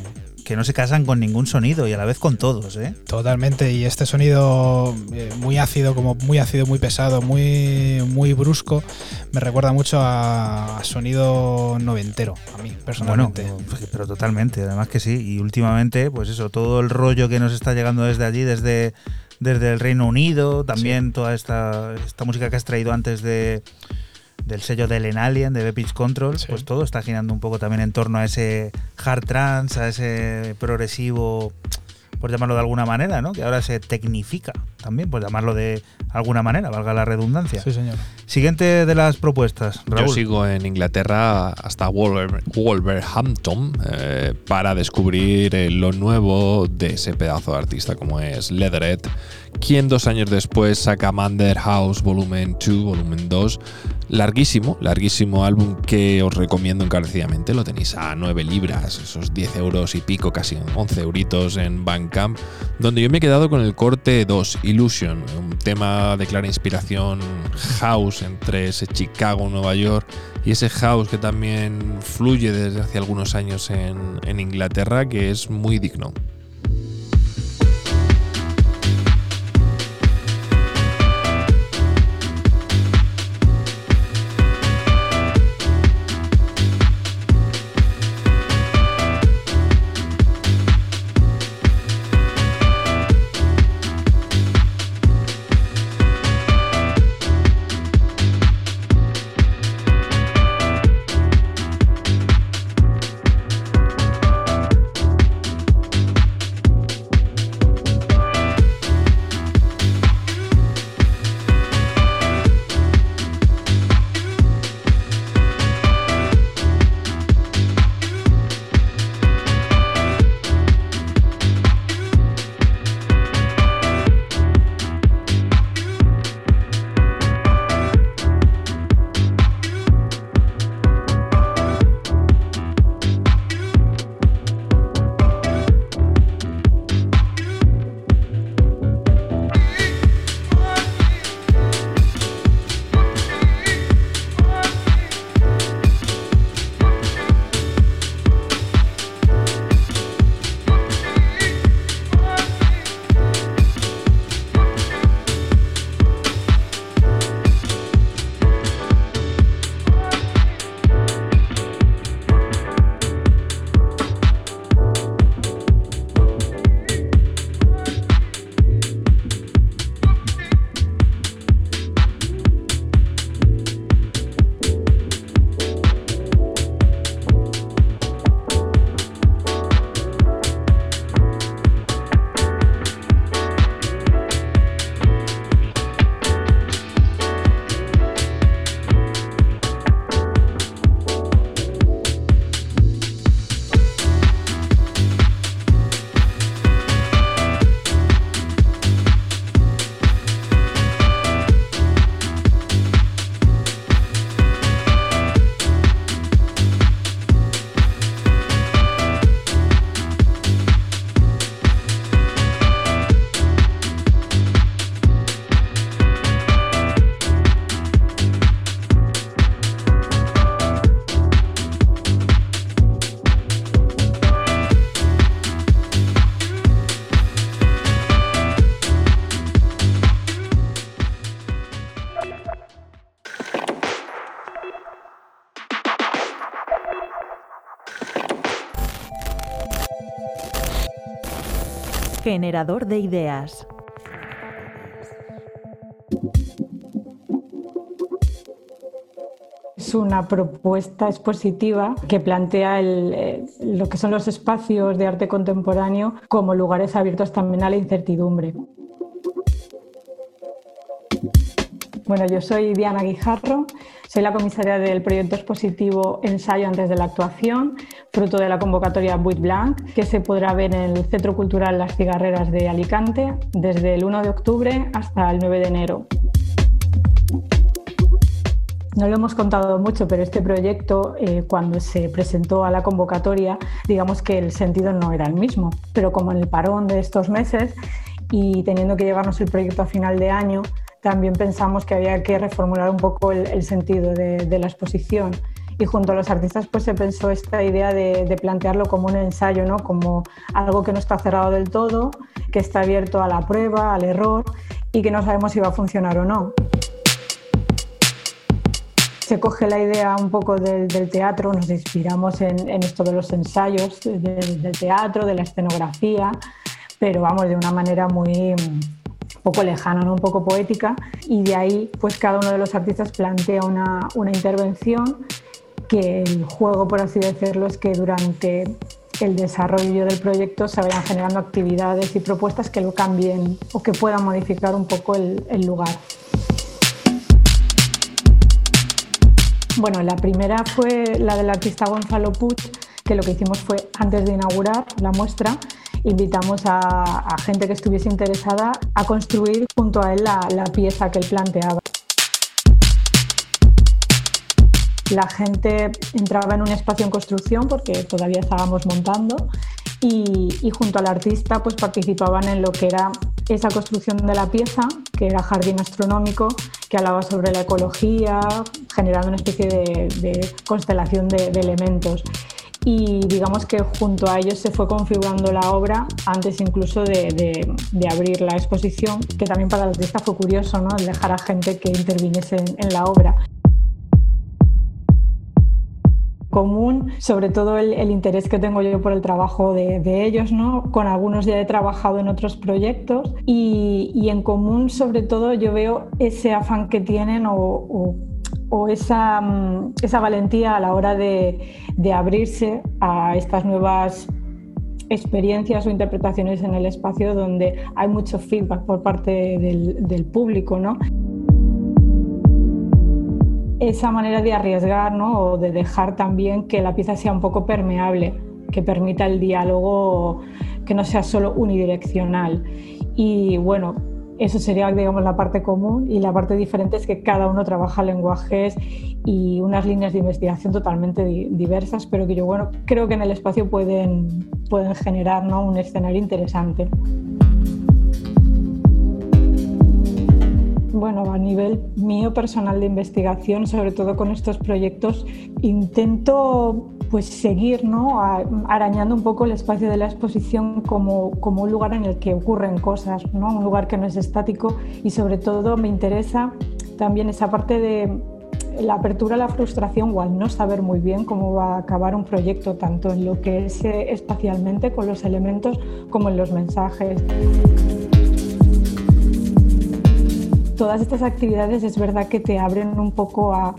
que no se casan con ningún sonido y a la vez con todos, ¿eh? Totalmente, y este sonido eh, muy ácido, como muy ácido, muy pesado, muy, muy brusco, me recuerda mucho a, a sonido noventero mí, Bueno, personalmente. pues, pero totalmente, además que sí. Y últimamente, pues eso, todo el rollo que nos está llegando desde allí, desde, desde el Reino Unido, también toda esta, esta música que has traído antes de del sello de Len Alien, de Bepic Control, Sí. pues todo está girando un poco también en torno a ese hard trance, a ese progresivo, por llamarlo de alguna manera, ¿no? Que ahora se tecnifica también, por llamarlo de alguna manera, valga la redundancia. Sí, señor. Siguiente de las propuestas, Raúl. Yo sigo en Inglaterra hasta Wolver- Wolverhampton eh, para descubrir eh, lo nuevo de ese pedazo de artista como es Leathered, quien dos años después saca Mander House Volumen 2, Volumen 2, larguísimo, larguísimo álbum que os recomiendo encarecidamente, lo tenéis a 9 libras, esos 10 euros y pico, casi 11 euritos en Bandcamp, donde yo me he quedado con el corte 2, Illusion, un tema de clara inspiración house entre ese Chicago, Nueva York y ese house que también fluye desde hace algunos años en, en Inglaterra, que es muy digno. Generador de ideas. Es una propuesta expositiva que plantea eh, lo que son los espacios de arte contemporáneo como lugares abiertos también a la incertidumbre. Bueno, yo soy Diana Guijarro, soy la comisaria del proyecto expositivo Ensayo antes de la actuación, fruto de la convocatoria Buit Blanc, que se podrá ver en el Centro Cultural Las Cigarreras de Alicante desde el 1 de octubre hasta el 9 de enero. No lo hemos contado mucho, pero este proyecto, eh, cuando se presentó a la convocatoria, digamos que el sentido no era el mismo. Pero como en el parón de estos meses y teniendo que llevarnos el proyecto a final de año, también pensamos que había que reformular un poco el, el sentido de, de la exposición y junto a los artistas pues se pensó esta idea de, de, plantearlo como un ensayo, ¿no? como algo que no está cerrado del todo, que está abierto a la prueba, al error y que no sabemos si va a funcionar o no. Se coge la idea un poco del, del teatro, nos inspiramos en, en, esto de los ensayos de, del teatro, de la escenografía, pero vamos, de una manera muy poco lejana, ¿no? un poco poética, y de ahí pues cada uno de los artistas plantea una, una intervención que el juego, por así decirlo, es que durante el desarrollo del proyecto se vayan generando actividades y propuestas que lo cambien o que puedan modificar un poco el, lugar. Bueno, la primera fue la del artista Gonzalo Puig, que lo que hicimos fue, antes de inaugurar la muestra, invitamos a, gente que estuviese interesada a construir junto a él la pieza que él planteaba. La gente entraba en un espacio en construcción porque todavía estábamos montando y, junto al artista pues participaban en lo que era esa construcción de la pieza, que era jardín astronómico, que hablaba sobre la ecología, generando una especie de, constelación de, elementos y digamos que junto a ellos se fue configurando la obra antes incluso de, abrir la exposición, que también para el artista fue curioso, ¿no? Dejar a gente que interviniese en la obra común, sobre todo el, interés que tengo yo por el trabajo de, ellos, ¿no? Con algunos ya he trabajado en otros proyectos y, en común, sobre todo, yo veo ese afán que tienen o, mm, esa, valentía a la hora de, de abrirse a estas nuevas experiencias o interpretaciones en el espacio donde hay mucho feedback por parte del, del público, ¿no? Esa manera de arriesgar ¿no? o de dejar también que la pieza sea un poco permeable, que permita el diálogo, que no sea solo unidireccional. Y bueno, eso sería, digamos, la parte común y la parte diferente es que cada uno trabaja lenguajes y unas líneas de investigación totalmente diversas, pero que yo, bueno, creo que en el espacio pueden, pueden generar ¿no? un escenario interesante. Bueno, a nivel mío personal de investigación, sobre todo con estos proyectos, intento pues seguir ¿no? arañando un poco el espacio de la exposición como, como un lugar en el que ocurren cosas, ¿no? un lugar que no es estático y sobre todo me interesa también esa parte de la apertura a la frustración o al no saber muy bien cómo va a acabar un proyecto, tanto en lo que es eh, espacialmente con los elementos como en los mensajes todas estas actividades es verdad que te abren un poco a,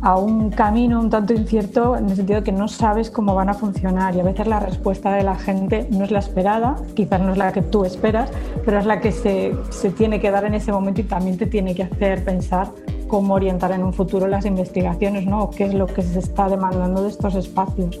a, un camino un tanto incierto en el sentido de que no sabes cómo van a funcionar y a veces la respuesta de la gente no es la esperada, quizás no es la que tú esperas, pero es la que se, se tiene que dar en ese momento y también te tiene que hacer pensar cómo orientar en un futuro las investigaciones, ¿no? O qué es lo que se está demandando de estos espacios.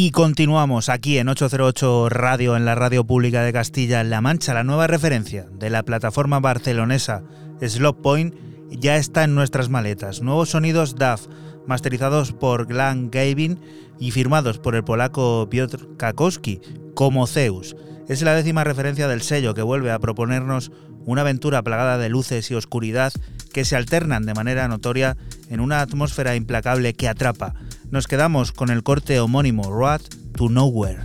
Y continuamos aquí en 808 Radio, en la radio pública de Castilla-La Mancha. La nueva referencia de la plataforma barcelonesa Slop Point ya está en nuestras maletas. Nuevos sonidos DAF, masterizados por Glenn Gavin y firmados por el polaco Piotr Kakowski como Zeus. Es la décima referencia del sello que vuelve a proponernos una aventura plagada de luces y oscuridad que se alternan de manera notoria en una atmósfera implacable que atrapa nos quedamos con el corte homónimo Road to Nowhere.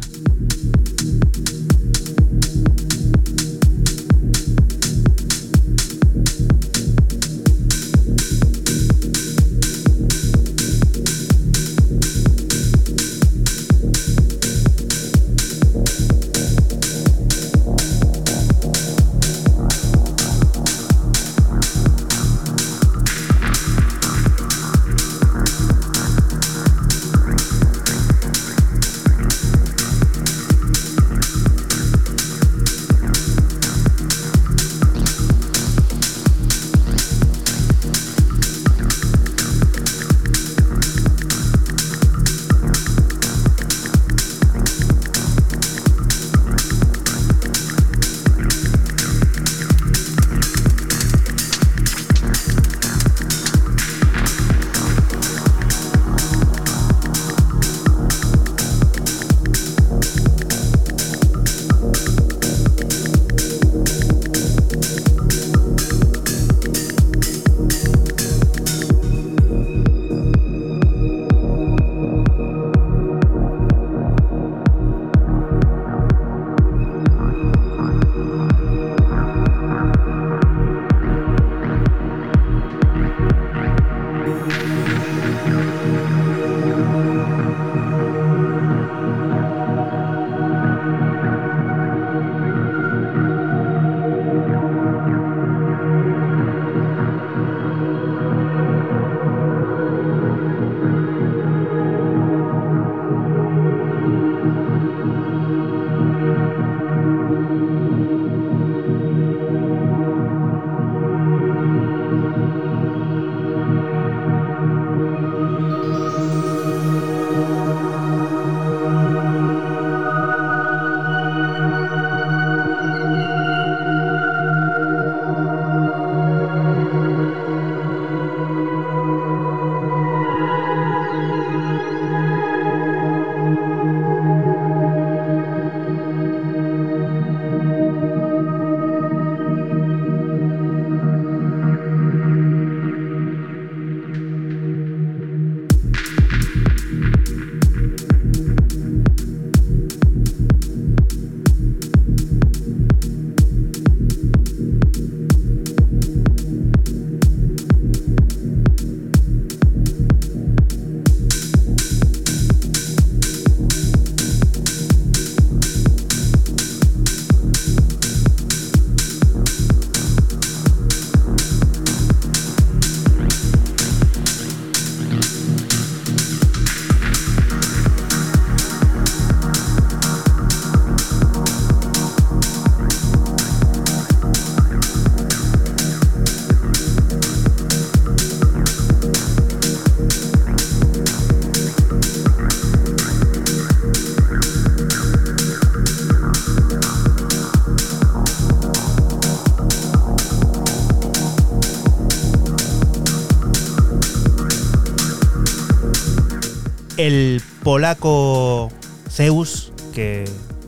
El polaco Zeus, que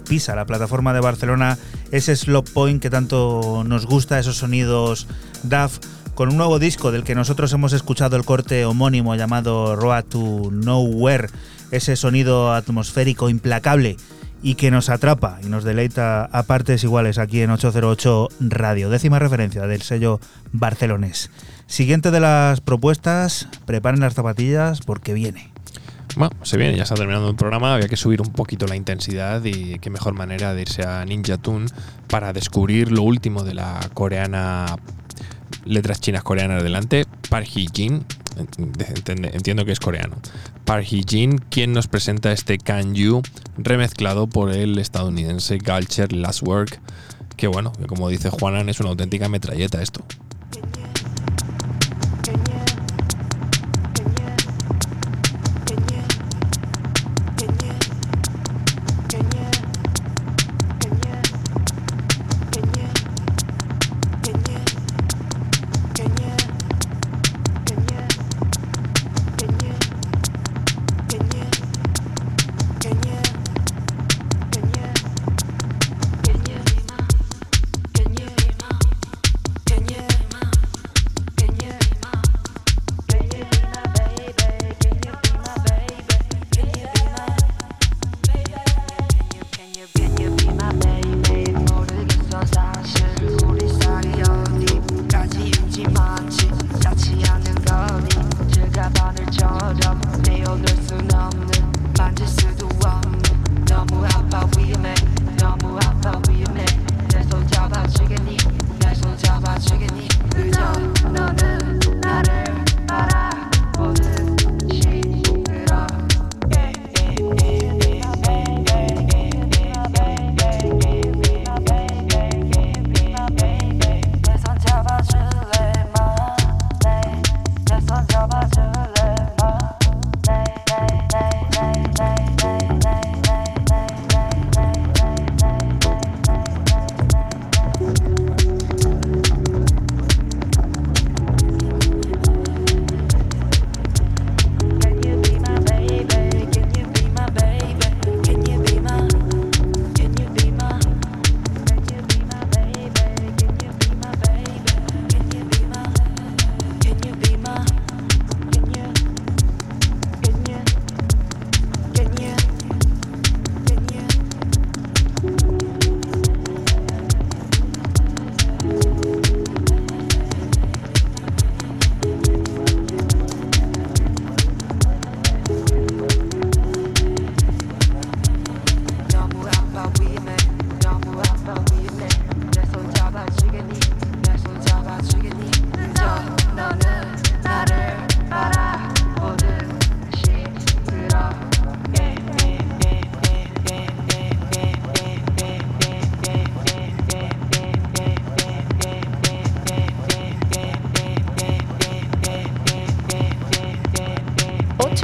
pisa la plataforma de Barcelona, ese slop point que tanto nos gusta, esos sonidos DAF, con un nuevo disco del que nosotros hemos escuchado el corte homónimo llamado Road to Nowhere, ese sonido atmosférico implacable y que nos atrapa y nos deleita a partes iguales aquí en 808 Radio, décima referencia del sello barcelonés. Siguiente de las propuestas, preparen las zapatillas porque viene. Bueno, se viene, ya está terminando el programa, había que subir un poquito la intensidad y qué mejor manera de irse a Ninja Tune para descubrir lo último de la coreana, letras chinas coreanas delante, Park Hee-jin, entiendo que es coreano. Park Hee-jin, quien nos presenta este Can You remezclado por el estadounidense Galcher Last Work, que bueno, como dice Juanan, es una auténtica metralleta esto.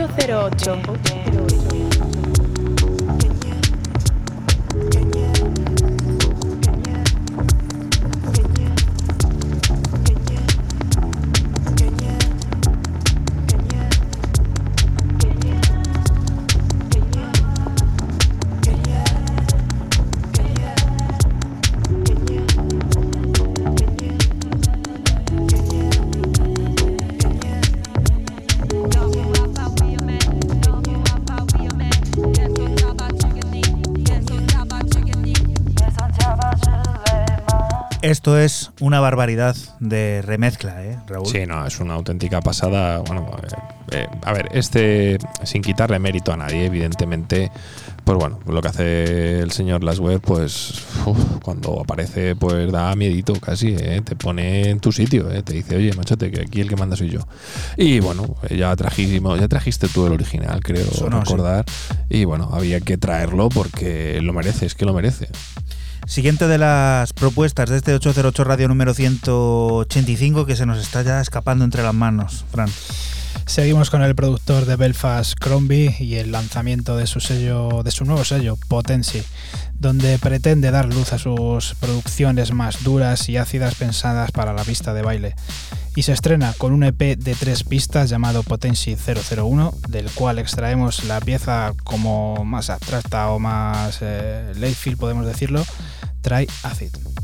808. Esto es una barbaridad de remezcla, ¿eh, Raúl? Sí, no, es una auténtica pasada. Bueno, eh, eh, a ver, este, sin quitarle mérito a nadie, evidentemente, pues bueno, lo que hace el señor Laswell, pues cuando aparece, pues da miedito casi, ¿eh? te pone en tu sitio, te dice, oye, machote, que aquí el que manda soy yo. Y bueno, ya trajimos, ya trajiste tú el original, creo recordar. Y bueno, había que traerlo porque lo merece, es que lo merece. Siguiente de las propuestas de este 808 Radio número 185 que se nos está ya escapando entre las manos, Fran. Seguimos con el productor de Belfast, Crombie, y el lanzamiento de su sello, de su nuevo sello, Potency, donde pretende dar luz a sus producciones más duras y ácidas pensadas para la pista de baile. Y se estrena con un EP de tres pistas llamado Potency 001, del cual extraemos la pieza como más abstracta o más eh, podemos decirlo, Try Acid. '"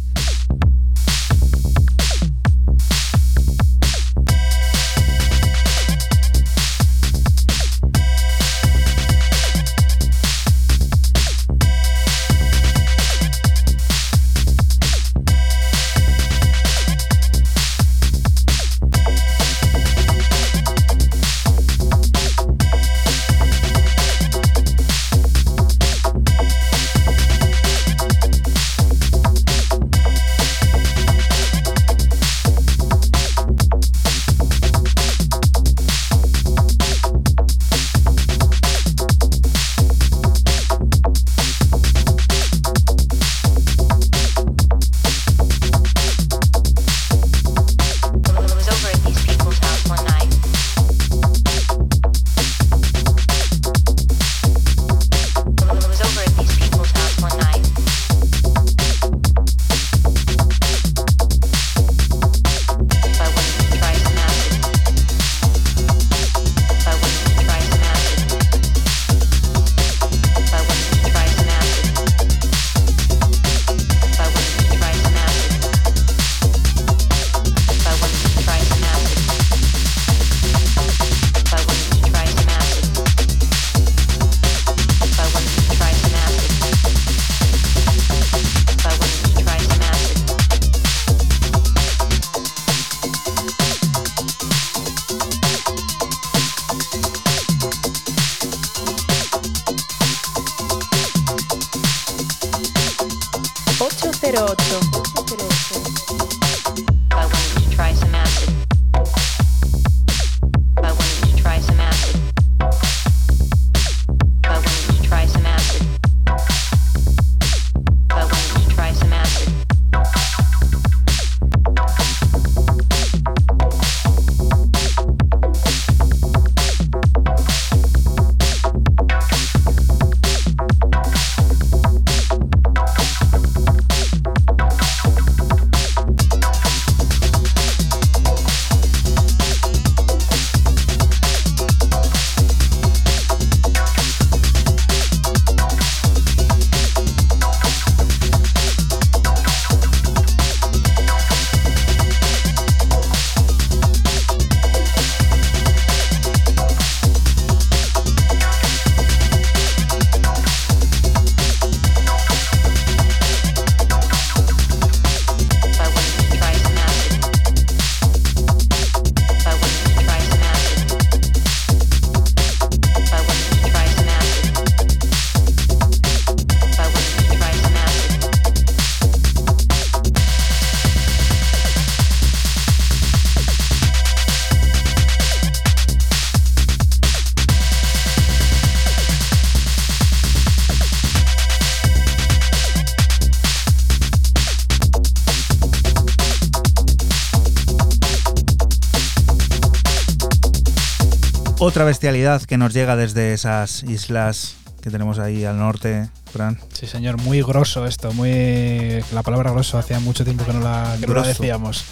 Otra bestialidad que nos llega desde esas islas que tenemos ahí al norte, Fran. Sí, señor, muy grosso esto, muy la palabra grosso hacía mucho tiempo que no la, que no la Grosso. decíamos.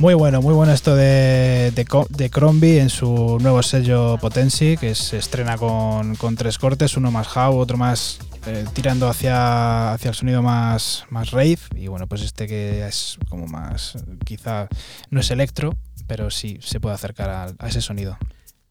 Muy bueno, muy bueno esto de, de, Crombie en su nuevo sello Potency, que se estrena con, con tres cortes, uno más how, otro más eh, tirando hacia, hacia el sonido más, más rave, y bueno, pues este que es como más, quizá no es electro, pero sí se puede acercar a, a ese sonido.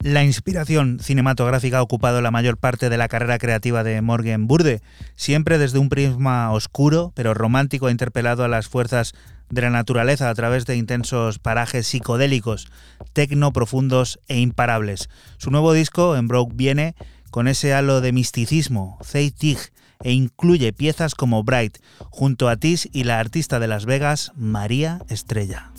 La inspiración cinematográfica ha ocupado la mayor parte de la carrera creativa de Morgan Burde. Siempre desde un prisma oscuro, pero romántico, ha interpelado a las fuerzas de la naturaleza a través de intensos parajes psicodélicos, tecno profundos e imparables. Su nuevo disco, En Broke, viene con ese halo de misticismo, Zeitig, e incluye piezas como Bright, junto a Tis y la artista de Las Vegas, María Estrella.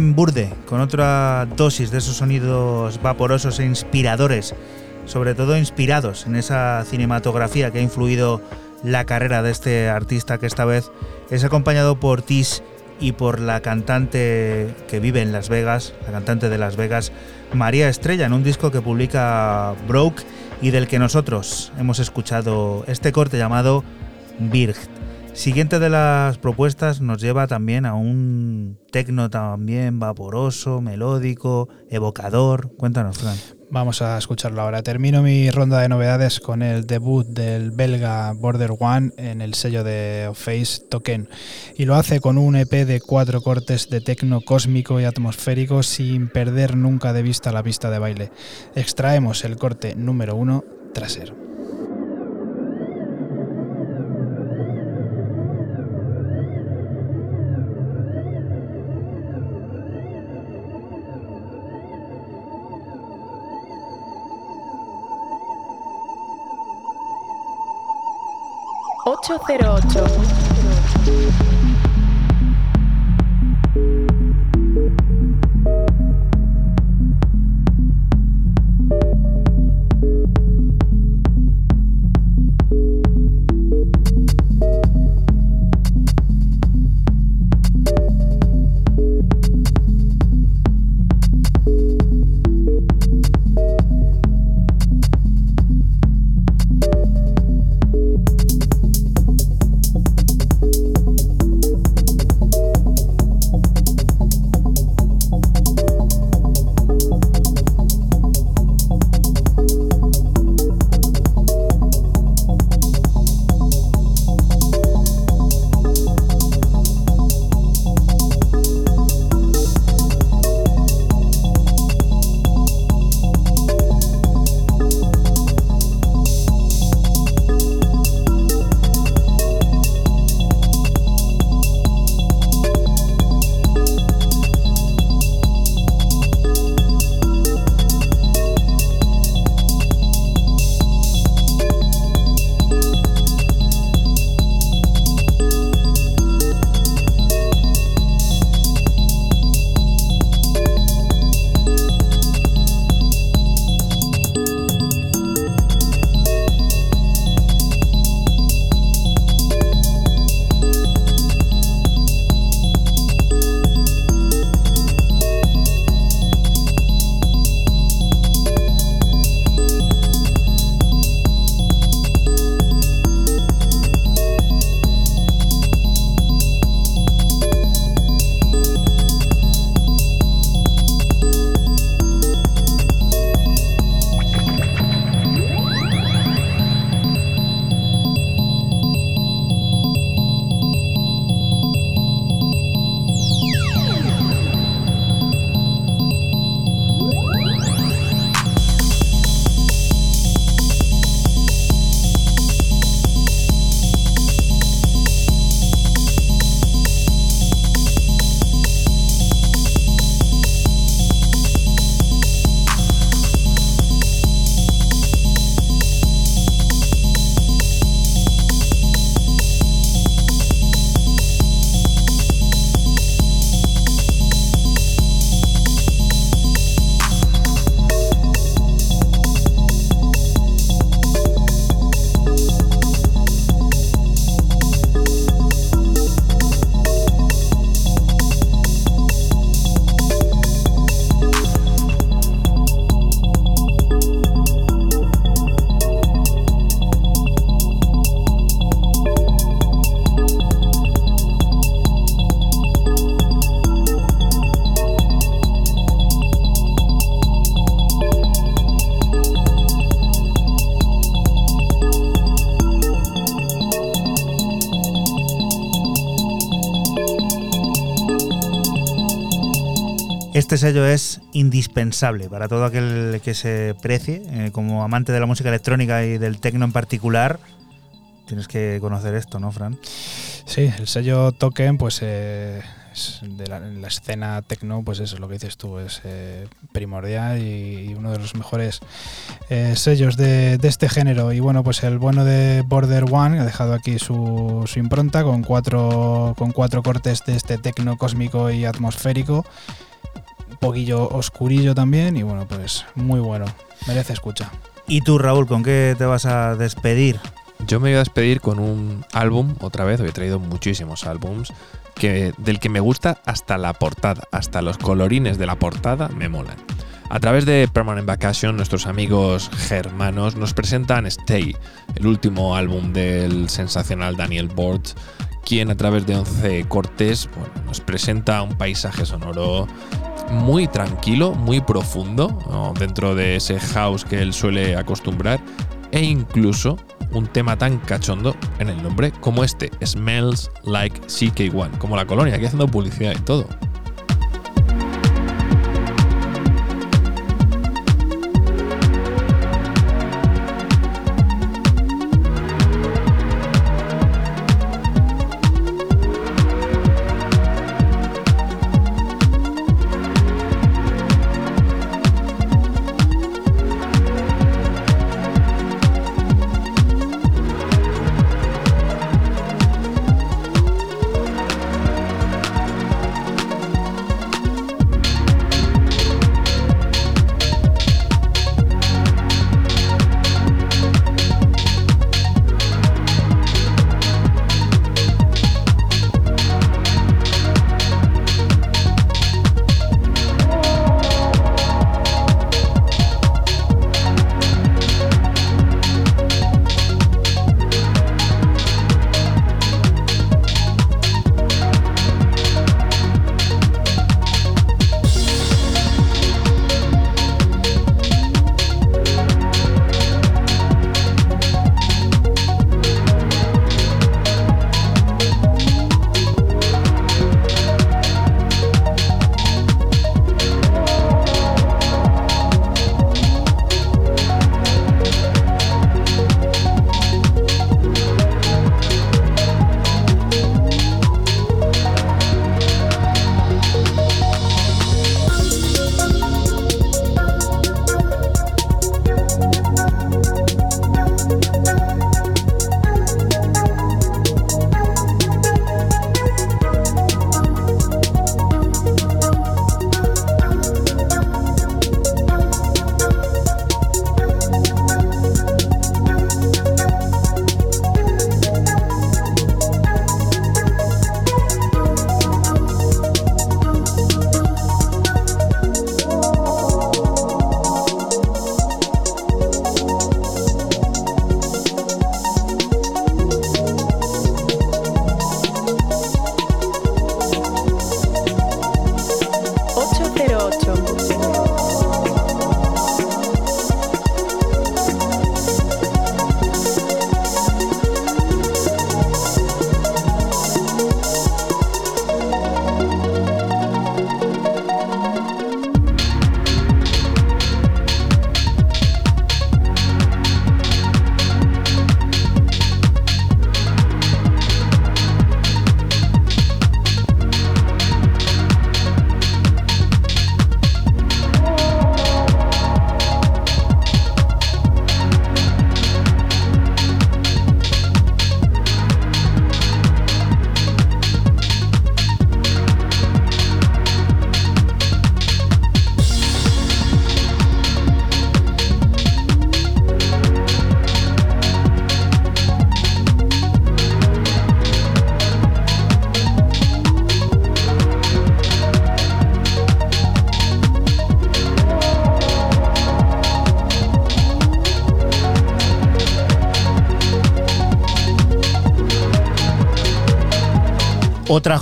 Burde, con otra dosis de esos sonidos vaporosos e inspiradores, sobre todo inspirados en esa cinematografía que ha influido la carrera de este artista que esta vez es acompañado por Tis y por la cantante que vive en Las Vegas, la cantante de Las Vegas, María Estrella, en un disco que publica Broke y del que nosotros hemos escuchado este corte llamado Birgt. Siguiente de las propuestas nos lleva también a un tecno también vaporoso, melódico, evocador. Cuéntanos, Fran. Vamos a escucharlo ahora. Termino mi ronda de novedades con el debut del belga Border One en el sello de Face Token. Y lo hace con un EP de cuatro cortes de tecno cósmico y atmosférico sin perder nunca de vista la pista de baile. Extraemos el corte número uno, trasero. 808. Este sello es indispensable para todo aquel que se precie, eh, como amante de la música electrónica y del techno en particular. Tienes que conocer esto, ¿no, Fran? Sí, el sello Token, pues eh, de la, en la escena techno, pues eso es lo que dices tú, es eh, primordial y, y uno de los mejores eh, sellos de, de este género. Y bueno, pues el bueno de Border One ha dejado aquí su, su impronta con cuatro, con cuatro cortes de este techno cósmico y atmosférico. Un poquillo oscurillo también y bueno, pues muy bueno. Merece escucha. ¿Y tú, Raúl, con qué te vas a despedir? Yo me voy a despedir con un álbum, otra vez, hoy he traído muchísimos álbums, que, del que me gusta hasta la portada, hasta los colorines de la portada me molan. A través de Permanent Vacation, nuestros amigos germanos nos presentan Stay, el último álbum del sensacional Daniel Borch, quien a través de 11 cortes nos presenta un paisaje sonoro muy tranquilo, muy profundo, dentro de ese house que él suele acostumbrar, e incluso un tema tan cachondo en el nombre como este, Smells Like CK1, como la colonia, aquí haciendo publicidad y todo.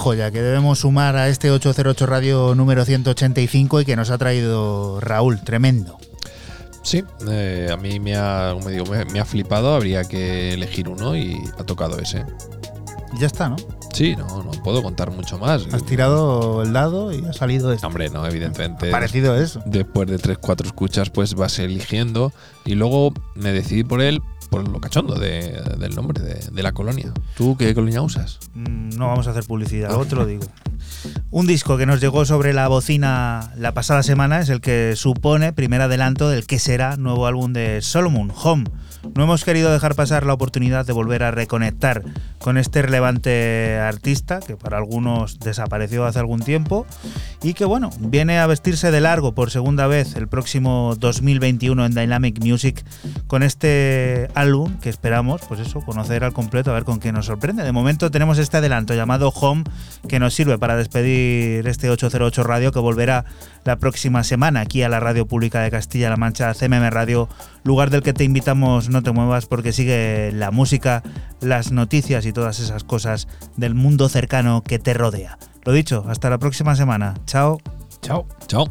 Joya que debemos sumar a este 808 Radio número 185 y que nos ha traído Raúl, tremendo. Sí, eh, a mí me ha, como digo, me, me ha flipado, habría que elegir uno y ha tocado ese. Y ya está, ¿no? Sí, no, no puedo contar mucho más. Has tirado el dado y ha salido esto. Hombre, no, evidentemente. Parecido eso. Después de tres, cuatro escuchas, pues vas eligiendo. Y luego me decidí por él, por lo cachondo de- del nombre de, de la colonia. ¿Tú qué colonia usas? Mm, No vamos a hacer publicidad, otro digo. Un disco que nos llegó sobre la bocina la pasada semana es el que supone primer adelanto del que será nuevo álbum de Solomon, Home. No hemos querido dejar pasar la oportunidad de volver a reconectar con este relevante artista que para algunos desapareció hace algún tiempo y que bueno, viene a vestirse de largo por segunda vez el próximo 2021 en Dynamic Music con este álbum que esperamos, pues eso, conocer al completo a ver con qué nos sorprende. De momento tenemos este adelanto llamado Home que nos sirve para despedir este 808 Radio que volverá la próxima semana aquí a la Radio Pública de Castilla-La Mancha, CMM Radio, lugar del que te invitamos no te muevas porque sigue la música, las noticias y todas esas cosas del mundo cercano que te rodea. Lo dicho, hasta la próxima semana. Chao. Chao. Chao.